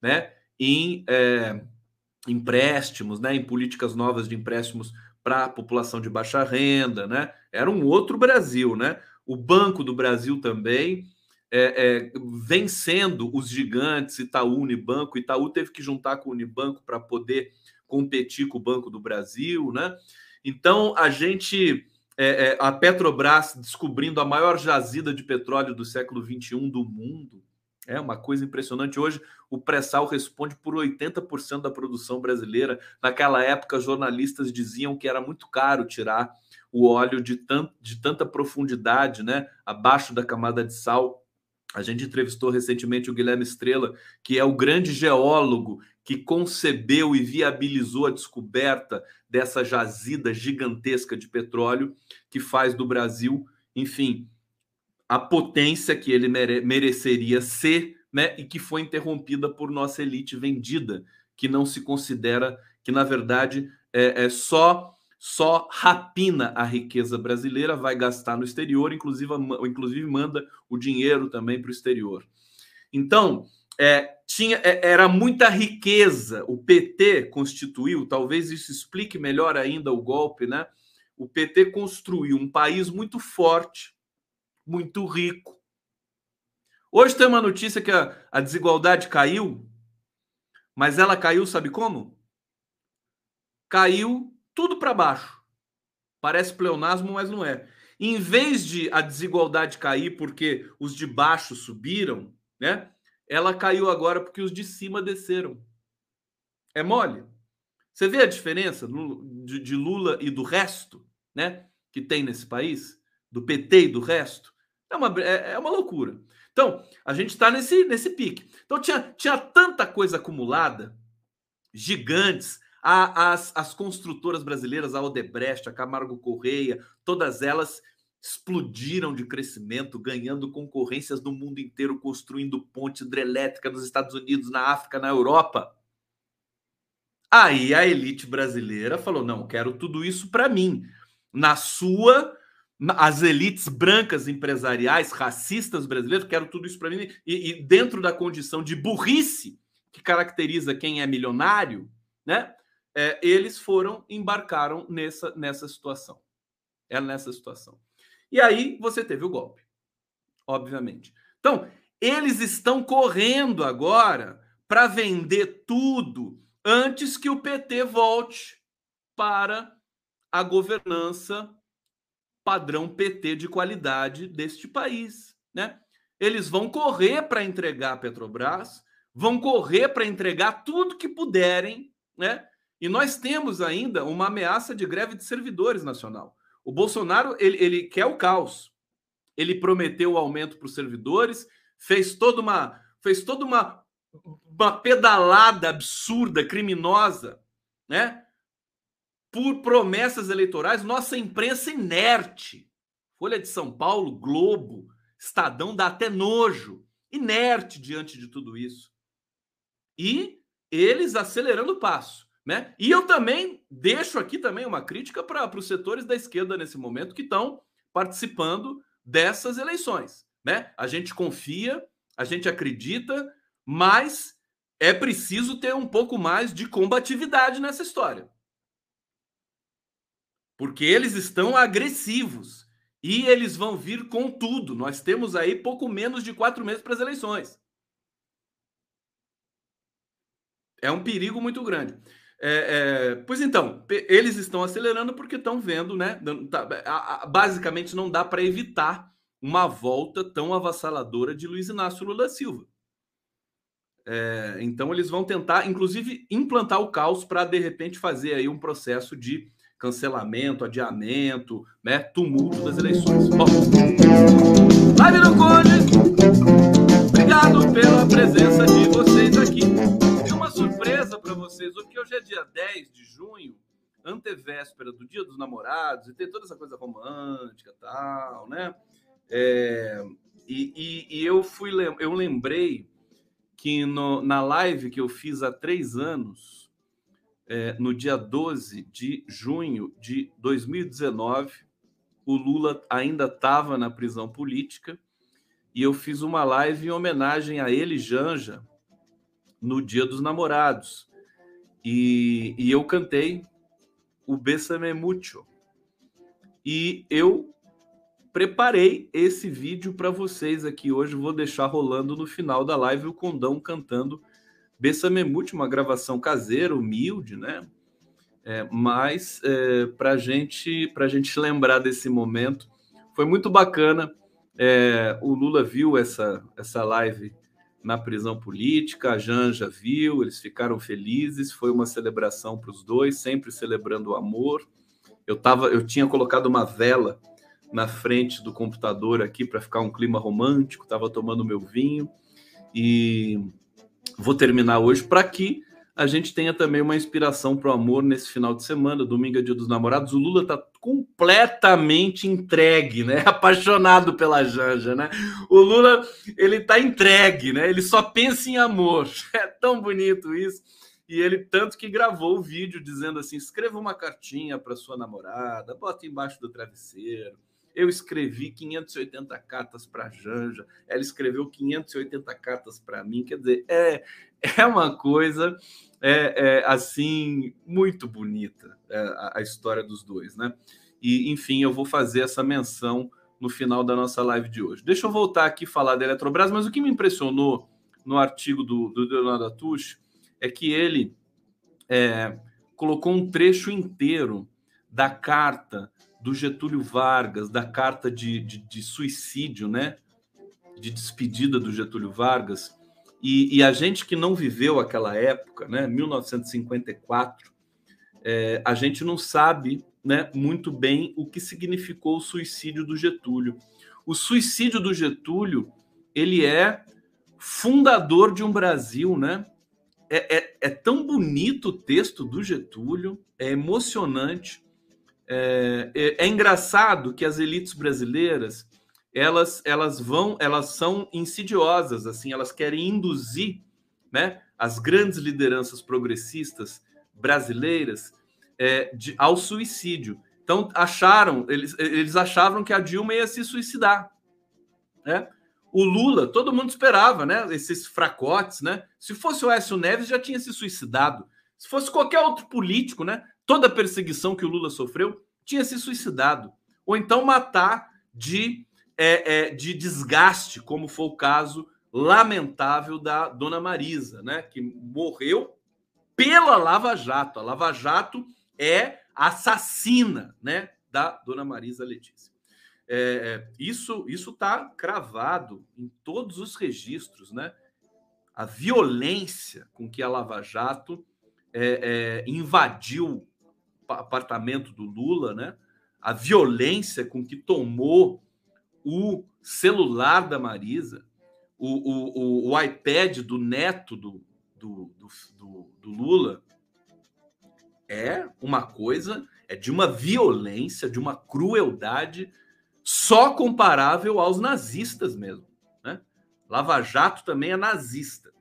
né? Em é, empréstimos, né? Em políticas novas de empréstimos para a população de baixa renda, né? Era um outro Brasil, né? O Banco do Brasil também é, é, vencendo os gigantes Itaú, Unibanco. Itaú teve que juntar com o Unibanco para poder competir com o Banco do Brasil, né? Então a gente, é, é a Petrobras descobrindo a maior jazida de petróleo do século 21 do mundo, é uma coisa impressionante. Hoje, o pré-sal responde por 80% da produção brasileira. Naquela época, jornalistas diziam que era muito caro tirar o óleo de, de tanta profundidade, né? Abaixo da camada de sal. A gente entrevistou recentemente o Guilherme Estrela, que é o grande geólogo que concebeu e viabilizou a descoberta dessa jazida gigantesca de petróleo que faz do Brasil, enfim, a potência que ele mere mereceria ser, né, e que foi interrompida por nossa elite vendida, que não se considera que na verdade é, é só só rapina a riqueza brasileira, vai gastar no exterior, inclusive, inclusive manda o dinheiro também para o exterior. Então, é, tinha, é, era muita riqueza. O PT constituiu, talvez isso explique melhor ainda o golpe, né? O PT construiu um país muito forte, muito rico. Hoje tem uma notícia que a, a desigualdade caiu, mas ela caiu, sabe como? Caiu tudo para baixo. Parece pleonasmo, mas não é. Em vez de a desigualdade cair porque os de baixo subiram, né? Ela caiu agora porque os de cima desceram. É mole. Você vê a diferença de Lula e do resto, né? Que tem nesse país, do PT e do resto? É uma, é, é uma loucura. Então, a gente está nesse, nesse pique. Então, tinha, tinha tanta coisa acumulada, gigantes, a, as, as construtoras brasileiras, a Odebrecht, a Camargo Correia, todas elas explodiram de crescimento, ganhando concorrências no mundo inteiro, construindo ponte hidrelétrica nos Estados Unidos, na África, na Europa. Aí a elite brasileira falou: não, quero tudo isso para mim. Na sua, as elites brancas empresariais, racistas brasileiras, quero tudo isso para mim. E, e, dentro da condição de burrice que caracteriza quem é milionário, né? É, eles foram, embarcaram nessa, nessa situação. É nessa situação. E aí você teve o golpe, obviamente. Então, eles estão correndo agora para vender tudo antes que o PT volte para a governança padrão PT de qualidade deste país, né? Eles vão correr para entregar a Petrobras, vão correr para entregar tudo que puderem, né? E nós temos ainda uma ameaça de greve de servidores nacional. O Bolsonaro ele, ele quer o caos. Ele prometeu o aumento para os servidores, fez toda uma fez toda uma, uma pedalada absurda, criminosa, né? Por promessas eleitorais, nossa imprensa inerte. Folha de São Paulo, Globo, Estadão dá até nojo, inerte diante de tudo isso. E eles acelerando o passo. Né? E eu também deixo aqui também uma crítica para os setores da esquerda nesse momento que estão participando dessas eleições. Né? A gente confia, a gente acredita, mas é preciso ter um pouco mais de combatividade nessa história. Porque eles estão agressivos e eles vão vir com tudo. Nós temos aí pouco menos de quatro meses para as eleições. É um perigo muito grande. É, é, pois então, eles estão acelerando porque estão vendo, né? Tá, basicamente, não dá para evitar uma volta tão avassaladora de Luiz Inácio Lula Silva. É, então, eles vão tentar, inclusive, implantar o caos para, de repente, fazer aí um processo de cancelamento, adiamento, né? Tumulto das eleições. Bom, live no Conde! Obrigado pela presença de vocês aqui surpresa vocês, porque hoje é dia 10 de junho, antevéspera do Dia dos Namorados, e tem toda essa coisa romântica tal, né? É, e, e, e, eu fui eu lembrei que no, na live que eu fiz há três anos, é, no dia 12 de junho de 2019, o Lula ainda estava na prisão política e eu fiz uma live em homenagem a ele, Janja, no Dia dos Namorados. E, e eu cantei o Bessame Mucho. E eu preparei esse vídeo para vocês aqui hoje. Vou deixar rolando no final da live o Condão cantando Bessame Mucho, uma gravação caseira, humilde, né? É, mas é, para gente, a gente lembrar desse momento, foi muito bacana. É, o Lula viu essa, essa live na prisão política. A Janja viu, eles ficaram felizes. Foi uma celebração para os dois, sempre celebrando o amor. Eu tava, eu tinha colocado uma vela na frente do computador aqui para ficar um clima romântico. Estava tomando meu vinho e vou terminar hoje para que a gente tenha também uma inspiração para o amor nesse final de semana. Domingo é dia dos namorados. O Lula está completamente entregue, né? Apaixonado pela Janja, né? O Lula, ele tá entregue, né? Ele só pensa em amor. É tão bonito isso. E ele tanto que gravou o vídeo dizendo assim: escreva uma cartinha para sua namorada, bota embaixo do travesseiro. Eu escrevi 580 cartas para Janja, ela escreveu 580 cartas para mim. Quer dizer, é, é uma coisa é, é assim muito bonita é, a, a, história dos dois, né? E enfim, eu vou fazer essa menção no final da nossa live de hoje. Deixa eu voltar aqui falar da Eletrobras, mas o que me impressionou no artigo do, do Leonardo Atush é que ele é, colocou um trecho inteiro da carta do Getúlio Vargas, da carta de, de, de suicídio, né? De despedida do Getúlio Vargas. E, e, a gente que não viveu aquela época, né? 1954, é, a gente não sabe né, muito bem o que significou o suicídio do Getúlio. O suicídio do Getúlio, ele é fundador de um Brasil, né? É, é, é tão bonito o texto do Getúlio, é emocionante, é, é, é, engraçado que as elites brasileiras elas elas vão elas são insidiosas assim elas querem induzir né as grandes lideranças progressistas brasileiras é, de, ao suicídio. Então acharam eles, eles achavam que a Dilma ia se suicidar né? O Lula todo mundo esperava né esses fracotes né? Se fosse o Écio Neves já tinha se suicidado. Se fosse qualquer outro político né toda a perseguição que o Lula sofreu, tinha se suicidado. Ou então matar de, é, é, de desgaste, como foi o caso lamentável da dona Marisa, né? Que morreu pela Lava Jato. A Lava Jato é assassina, né? Da dona Marisa Letícia. É, é isso isso está cravado em todos os registros, né? A violência com que a Lava Jato é, é invadiu apartamento do Lula, né? A violência com que tomou o celular da Marisa, o, o, o, o iPad do neto do, do, do, do, Lula, é uma coisa, é de uma violência, de uma crueldade só comparável aos nazistas mesmo. Né? Lava Jato também é nazista.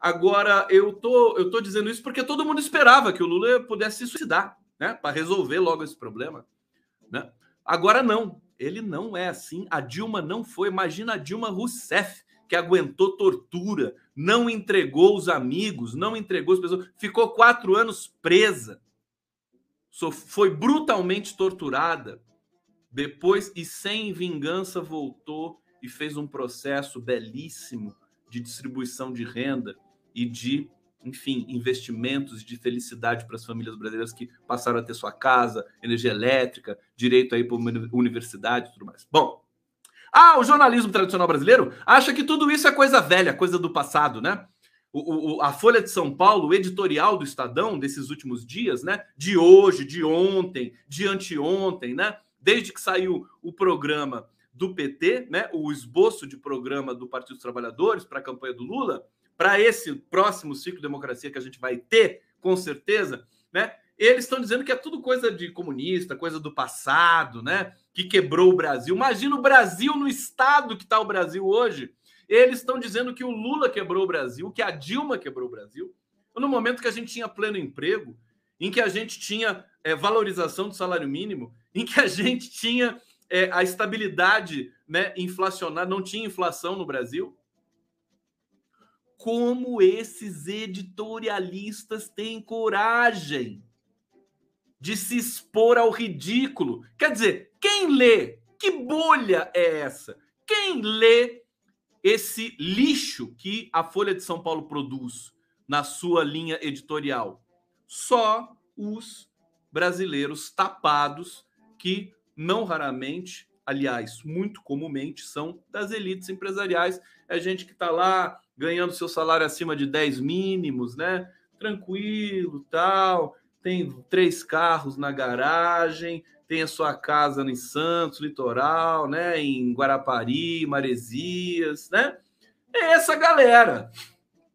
Agora, eu tô, eu tô dizendo isso porque todo mundo esperava que o Lula pudesse se suicidar né? Para resolver logo esse problema, né? Agora não, ele não é assim. A Dilma não foi. Imagina a Dilma Rousseff que aguentou tortura, não entregou os amigos, não entregou as pessoas, ficou quatro anos presa, foi brutalmente torturada. Depois e sem vingança voltou e fez um processo belíssimo de distribuição de renda e de enfim, investimentos de felicidade para as famílias brasileiras que passaram a ter sua casa, energia elétrica, direito aí para uma universidade e tudo mais. Bom, ah, o jornalismo tradicional brasileiro acha que tudo isso é coisa velha, coisa do passado, né? O, o, a Folha de São Paulo, o editorial do Estadão desses últimos dias, né? De hoje, de ontem, de anteontem, né? Desde que saiu o programa do PT, né? O esboço de programa do Partido dos Trabalhadores para a campanha do Lula, para esse próximo ciclo de democracia que a gente vai ter, com certeza, né? Eles estão dizendo que é tudo coisa de comunista, coisa do passado, né? Que quebrou o Brasil. Imagina o Brasil no estado que está o Brasil hoje. Eles estão dizendo que o Lula quebrou o Brasil, que a Dilma quebrou o Brasil. No momento que a gente tinha pleno emprego, em que a gente tinha é, valorização do salário mínimo, em que a gente tinha é, a estabilidade né, inflacionária, não tinha inflação no Brasil como esses editorialistas têm coragem de se expor ao ridículo. Quer dizer, quem lê? Que bolha é essa? Quem lê esse lixo que a Folha de São Paulo produz na sua linha editorial? Só os brasileiros tapados que não raramente, aliás, muito comumente, são das elites empresariais. É gente que está lá ganhando seu salário acima de 10 mínimos, né? Tranquilo, tal. Tem três carros na garagem, tem a sua casa em Santos, litoral, né? Em Guarapari, Maresias, né? É essa galera,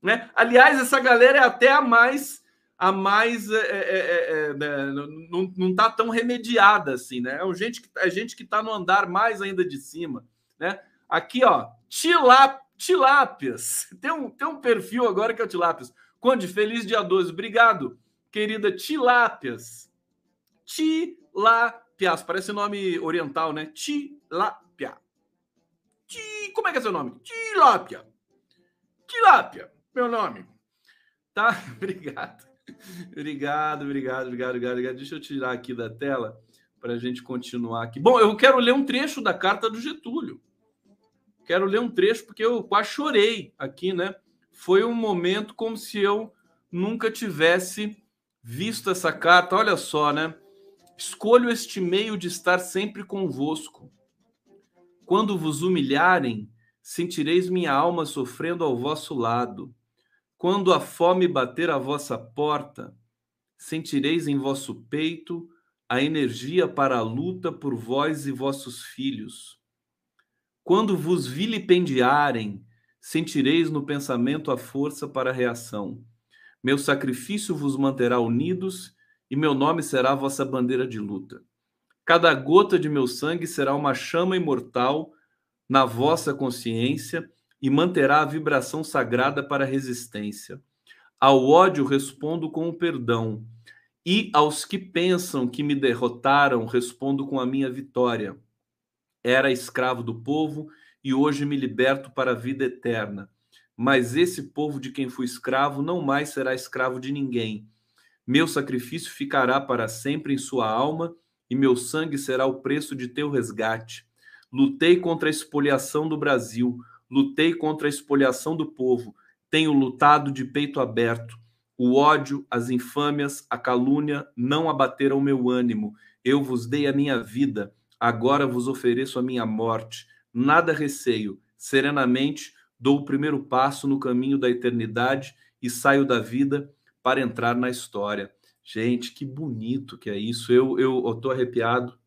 né? Aliás, essa galera é até a mais a mais é, é, é, é né? não, não tá tão remediada assim, né? É gente que é gente que tá no andar mais ainda de cima, né? Aqui, ó, Tilap Tilápias. Tem um, tem um perfil agora que é o Tilápias. Conde, feliz dia 12. Obrigado, querida Tilápias. Tilápias. Parece nome oriental, né? Tilápia. Ti... Como é que é seu nome? Tilápia. Tilápia, meu nome. Tá? Obrigado. Obrigado, obrigado, obrigado, obrigado. Deixa eu tirar aqui da tela para a gente continuar aqui. Bom, eu quero ler um trecho da carta do Getúlio. Quero ler um trecho porque eu quase chorei aqui, né? Foi um momento como se eu nunca tivesse visto essa carta. Olha só, né? Escolho este meio de estar sempre convosco. Quando vos humilharem, sentireis minha alma sofrendo ao vosso lado. Quando a fome bater à vossa porta, sentireis em vosso peito a energia para a luta por vós e vossos filhos. Quando vos vilipendiarem, sentireis no pensamento a força para a reação. Meu sacrifício vos manterá unidos e meu nome será vossa bandeira de luta. Cada gota de meu sangue será uma chama imortal na vossa consciência e manterá a vibração sagrada para a resistência. Ao ódio respondo com o perdão, e aos que pensam que me derrotaram respondo com a minha vitória era escravo do povo e hoje me liberto para a vida eterna. Mas esse povo de quem fui escravo não mais será escravo de ninguém. Meu sacrifício ficará para sempre em sua alma e meu sangue será o preço de teu resgate. Lutei contra a expoliação do Brasil, lutei contra a expoliação do povo, tenho lutado de peito aberto. O ódio, as infâmias, a calúnia não abateram meu ânimo. Eu vos dei a minha vida Agora vos ofereço a minha morte. Nada receio. Serenamente dou o primeiro passo no caminho da eternidade e saio da vida para entrar na história. Gente, que bonito que é isso. Eu, eu, eu tô arrepiado.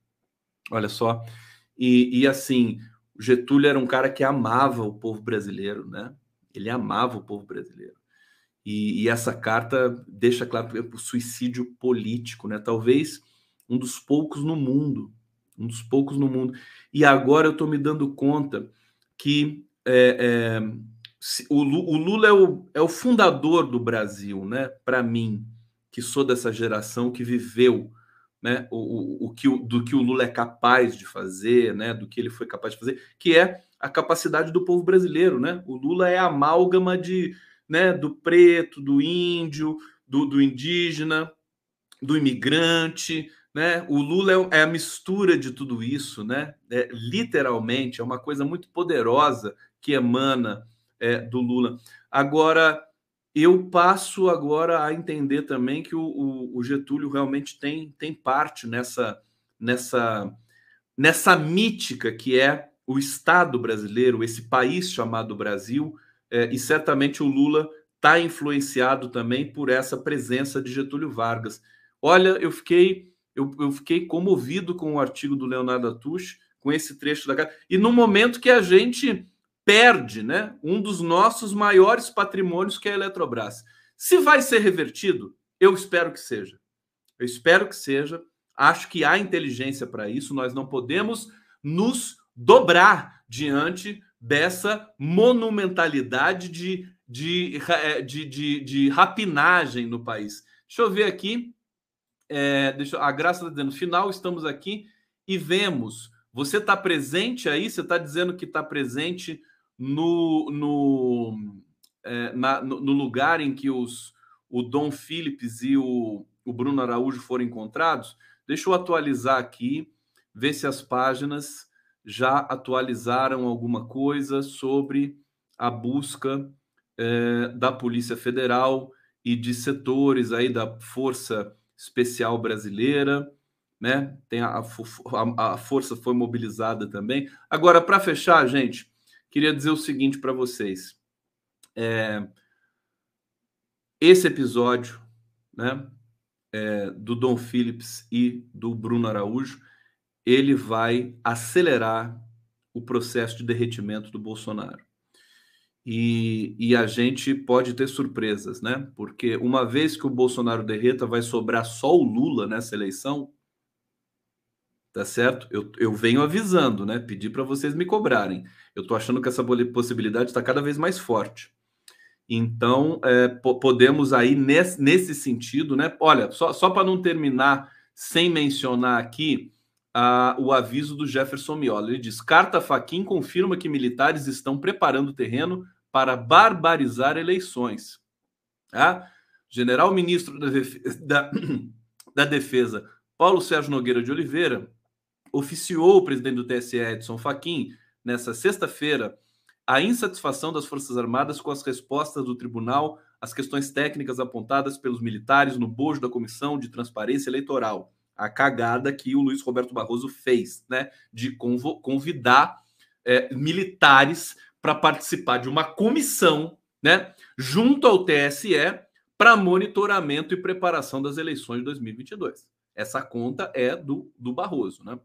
Olha só. E, e assim, Getúlio era um cara que amava o povo brasileiro, né? Ele amava o povo brasileiro. E, e essa carta deixa claro que é o suicídio político, né? Talvez um dos poucos no mundo um dos poucos no mundo. E agora eu estou me dando conta que é, é, o, o, Lula é o, é o fundador do Brasil, né? Para mim, que sou dessa geração que viveu né, o, o, o que, do que o Lula é capaz de fazer, né, do que ele foi capaz de fazer, que é a capacidade do povo brasileiro. Né? O Lula é a amálgama de, né, do preto, do índio, do, do indígena, do imigrante, né? O Lula é, é a mistura de tudo isso, né? É, literalmente, é uma coisa muito poderosa que emana é, do Lula. Agora, eu passo agora a entender também que o, o, o, Getúlio realmente tem, tem parte nessa, nessa, nessa mítica que é o Estado brasileiro, esse país chamado Brasil, é, e certamente o Lula está influenciado também por essa presença de Getúlio Vargas. Olha, eu fiquei eu, eu fiquei comovido com o artigo do Leonardo Atush, com esse trecho da carta, e no momento que a gente perde né, um dos nossos maiores patrimônios, que é a Eletrobras. Se vai ser revertido, eu espero que seja. Eu espero que seja. Acho que há inteligência para isso. Nós não podemos nos dobrar diante dessa monumentalidade de, de, eh, de, de, de rapinagem no país. Deixa eu ver aqui. É, deixa, a Graça está dizendo: final, estamos aqui e vemos. Você está presente aí? Você está dizendo que está presente no, no, é, na, no, no, lugar em que os, o Dom Phillips e o, o Bruno Araújo foram encontrados. Deixa eu atualizar aqui, ver se as páginas já atualizaram alguma coisa sobre a busca é, da Polícia Federal e de setores aí da Força Especial Brasileira, né? Tem a, a, a força foi mobilizada também. Agora, para fechar, gente, queria dizer o seguinte para vocês. É, esse episódio né, é, do Dom Phillips e do Bruno Araújo, ele vai acelerar o processo de derretimento do Bolsonaro. E, e, a gente pode ter surpresas, né? Porque uma vez que o Bolsonaro derreta, vai sobrar só o Lula nessa eleição. Tá certo? Eu, eu venho avisando, né? Pedir para vocês me cobrarem. Eu estou achando que essa possibilidade está cada vez mais forte. Então, é, podemos aí, nesse, nesse, sentido, né? Olha, só, só para não terminar sem mencionar aqui a, o aviso do Jefferson Miola. Ele diz: Carta Faquim confirma que militares estão preparando o terreno para barbarizar eleições. Tá? General Ministro da, da, da Defesa, Paulo Sérgio Nogueira de Oliveira, oficiou o presidente do TSE, Edson Fachin, nessa sexta-feira, a insatisfação das Forças Armadas com as respostas do tribunal às questões técnicas apontadas pelos militares no bojo da Comissão de Transparência Eleitoral. A cagada que o Luiz Roberto Barroso fez, né, de convidar é, militares para participar de uma comissão, né, junto ao TSE, para monitoramento e preparação das eleições de 2022. Essa conta é do, do Barroso, né?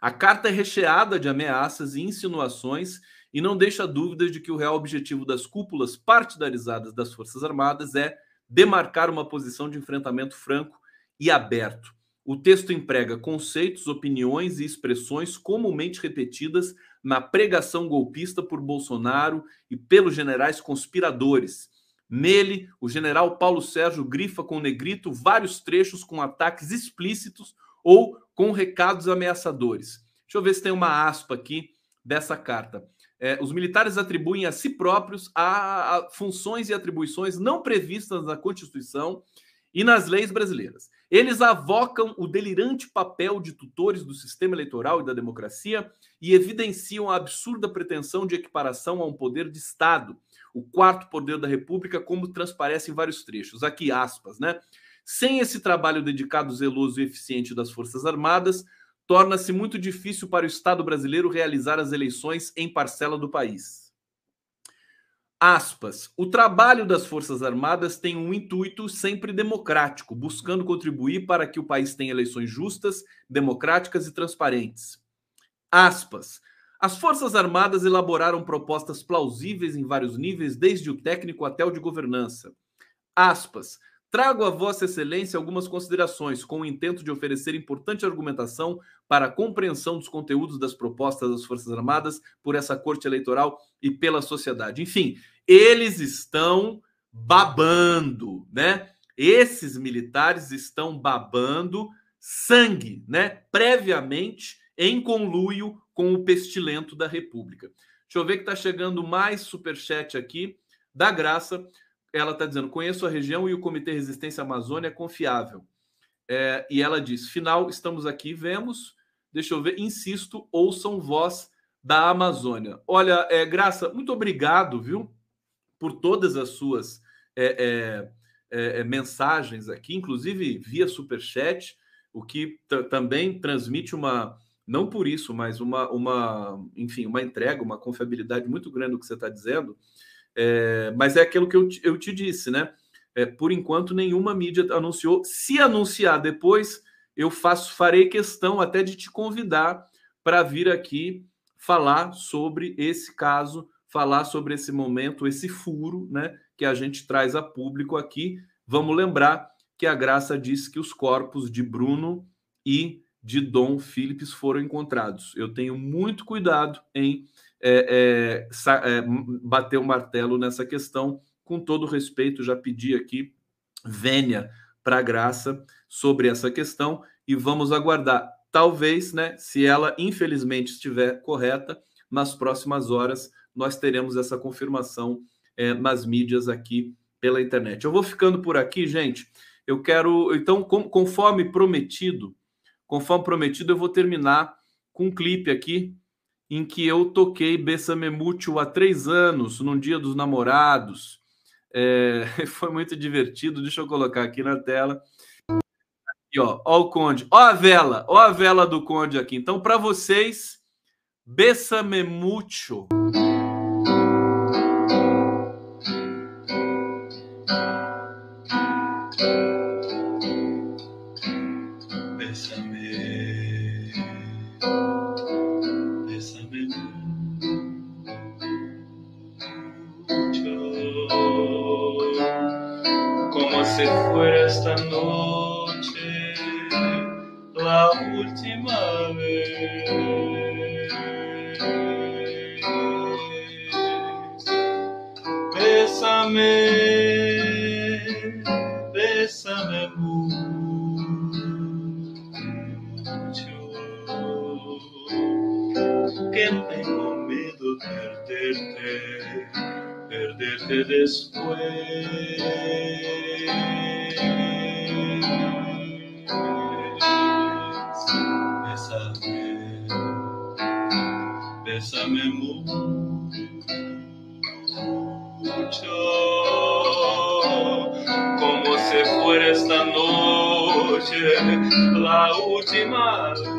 A carta é recheada de ameaças e insinuações e não deixa dúvidas de que o real objetivo das cúpulas partidarizadas das Forças Armadas é demarcar uma posição de enfrentamento franco e aberto. O texto emprega conceitos, opiniões e expressões comumente repetidas na pregação golpista por Bolsonaro e pelos generais conspiradores. Nele, o general Paulo Sérgio grifa com negrito vários trechos com ataques explícitos ou com recados ameaçadores. Deixa eu ver se tem uma aspa aqui dessa carta. É, os militares atribuem a si próprios a, a funções e atribuições não previstas na Constituição e nas leis brasileiras. Eles avocam o delirante papel de tutores do sistema eleitoral e da democracia e evidenciam a absurda pretensão de equiparação a um poder de Estado, o quarto poder da República, como transparece em vários trechos. Aqui, aspas, né? Sem esse trabalho dedicado, zeloso e eficiente das Forças Armadas, torna-se muito difícil para o Estado brasileiro realizar as eleições em parcela do país. Aspas. O trabalho das Forças Armadas tem um intuito sempre democrático, buscando contribuir para que o país tenha eleições justas, democráticas e transparentes. Aspas. As Forças Armadas elaboraram propostas plausíveis em vários níveis, desde o técnico até o de governança. Aspas. Trago a Vossa Excelência algumas considerações com o intento de oferecer importante argumentação para a compreensão dos conteúdos das propostas das Forças Armadas por essa Corte Eleitoral e pela sociedade. Enfim, eles estão babando, né? Esses militares estão babando sangue, né? Previamente em conluio com o pestilento da República. Deixa eu ver que está chegando mais superchat aqui da Graça ela está dizendo: conheço a região e o Comitê Resistência Amazônia é confiável. É, e ela diz: final, estamos aqui, vemos. Deixa eu ver, insisto, ouçam voz da Amazônia. Olha, é, Graça, muito obrigado, viu, por todas as suas é, é, é mensagens aqui, inclusive via superchat, o que também transmite uma, não por isso, mas uma, uma, enfim, uma entrega, uma confiabilidade muito grande no que você está dizendo. É, mas é aquilo que eu, eu te disse, né? É, por enquanto, nenhuma mídia anunciou. Se anunciar depois, eu faço, farei questão até de te convidar para vir aqui falar sobre esse caso, falar sobre esse momento, esse furo, né? Que a gente traz a público aqui. Vamos lembrar que a Graça disse que os corpos de Bruno e de Dom Philips foram encontrados. Eu tenho muito cuidado em é, é, é, bater o martelo nessa questão. Com todo respeito, já pedi aqui vênia para a Graça sobre essa questão e vamos aguardar. Talvez, né, se ela infelizmente estiver correta, nas próximas horas nós teremos essa confirmação é, nas mídias aqui pela internet. Eu vou ficando por aqui, gente. Eu quero, então, com, conforme prometido, conforme prometido, eu vou terminar com um clipe aqui em que eu toquei Bessame Mútil há três anos, num dia dos namorados. É, foi muito divertido. Deixa eu colocar aqui na tela. Aqui, ó, ó o Conde. Ó a vela, ó a vela do Conde aqui. Então, para vocês, must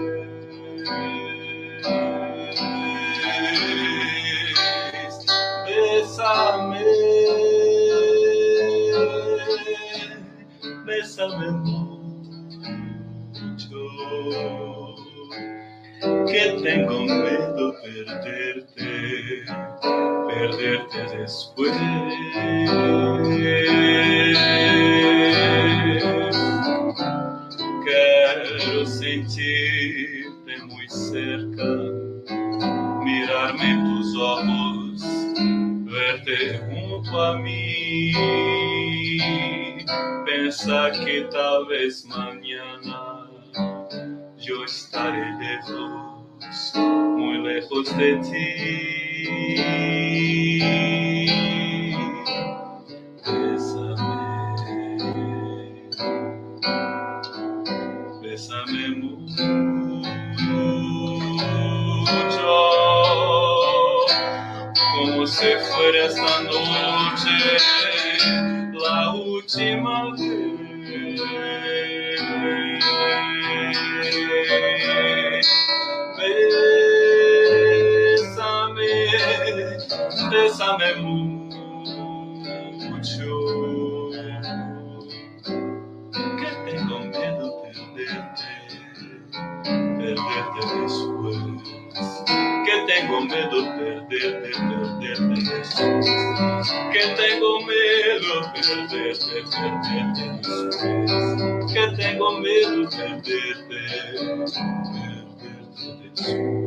muy lejos de ti. Bésame, bésame mucho, como se for esta noite, a última vez. bésame mucho, que tengo miedo perderte, perderte después, que tengo miedo perderte, perderte después, que tengo miedo perderte, perderte después, que tengo miedo perderte, perderte después.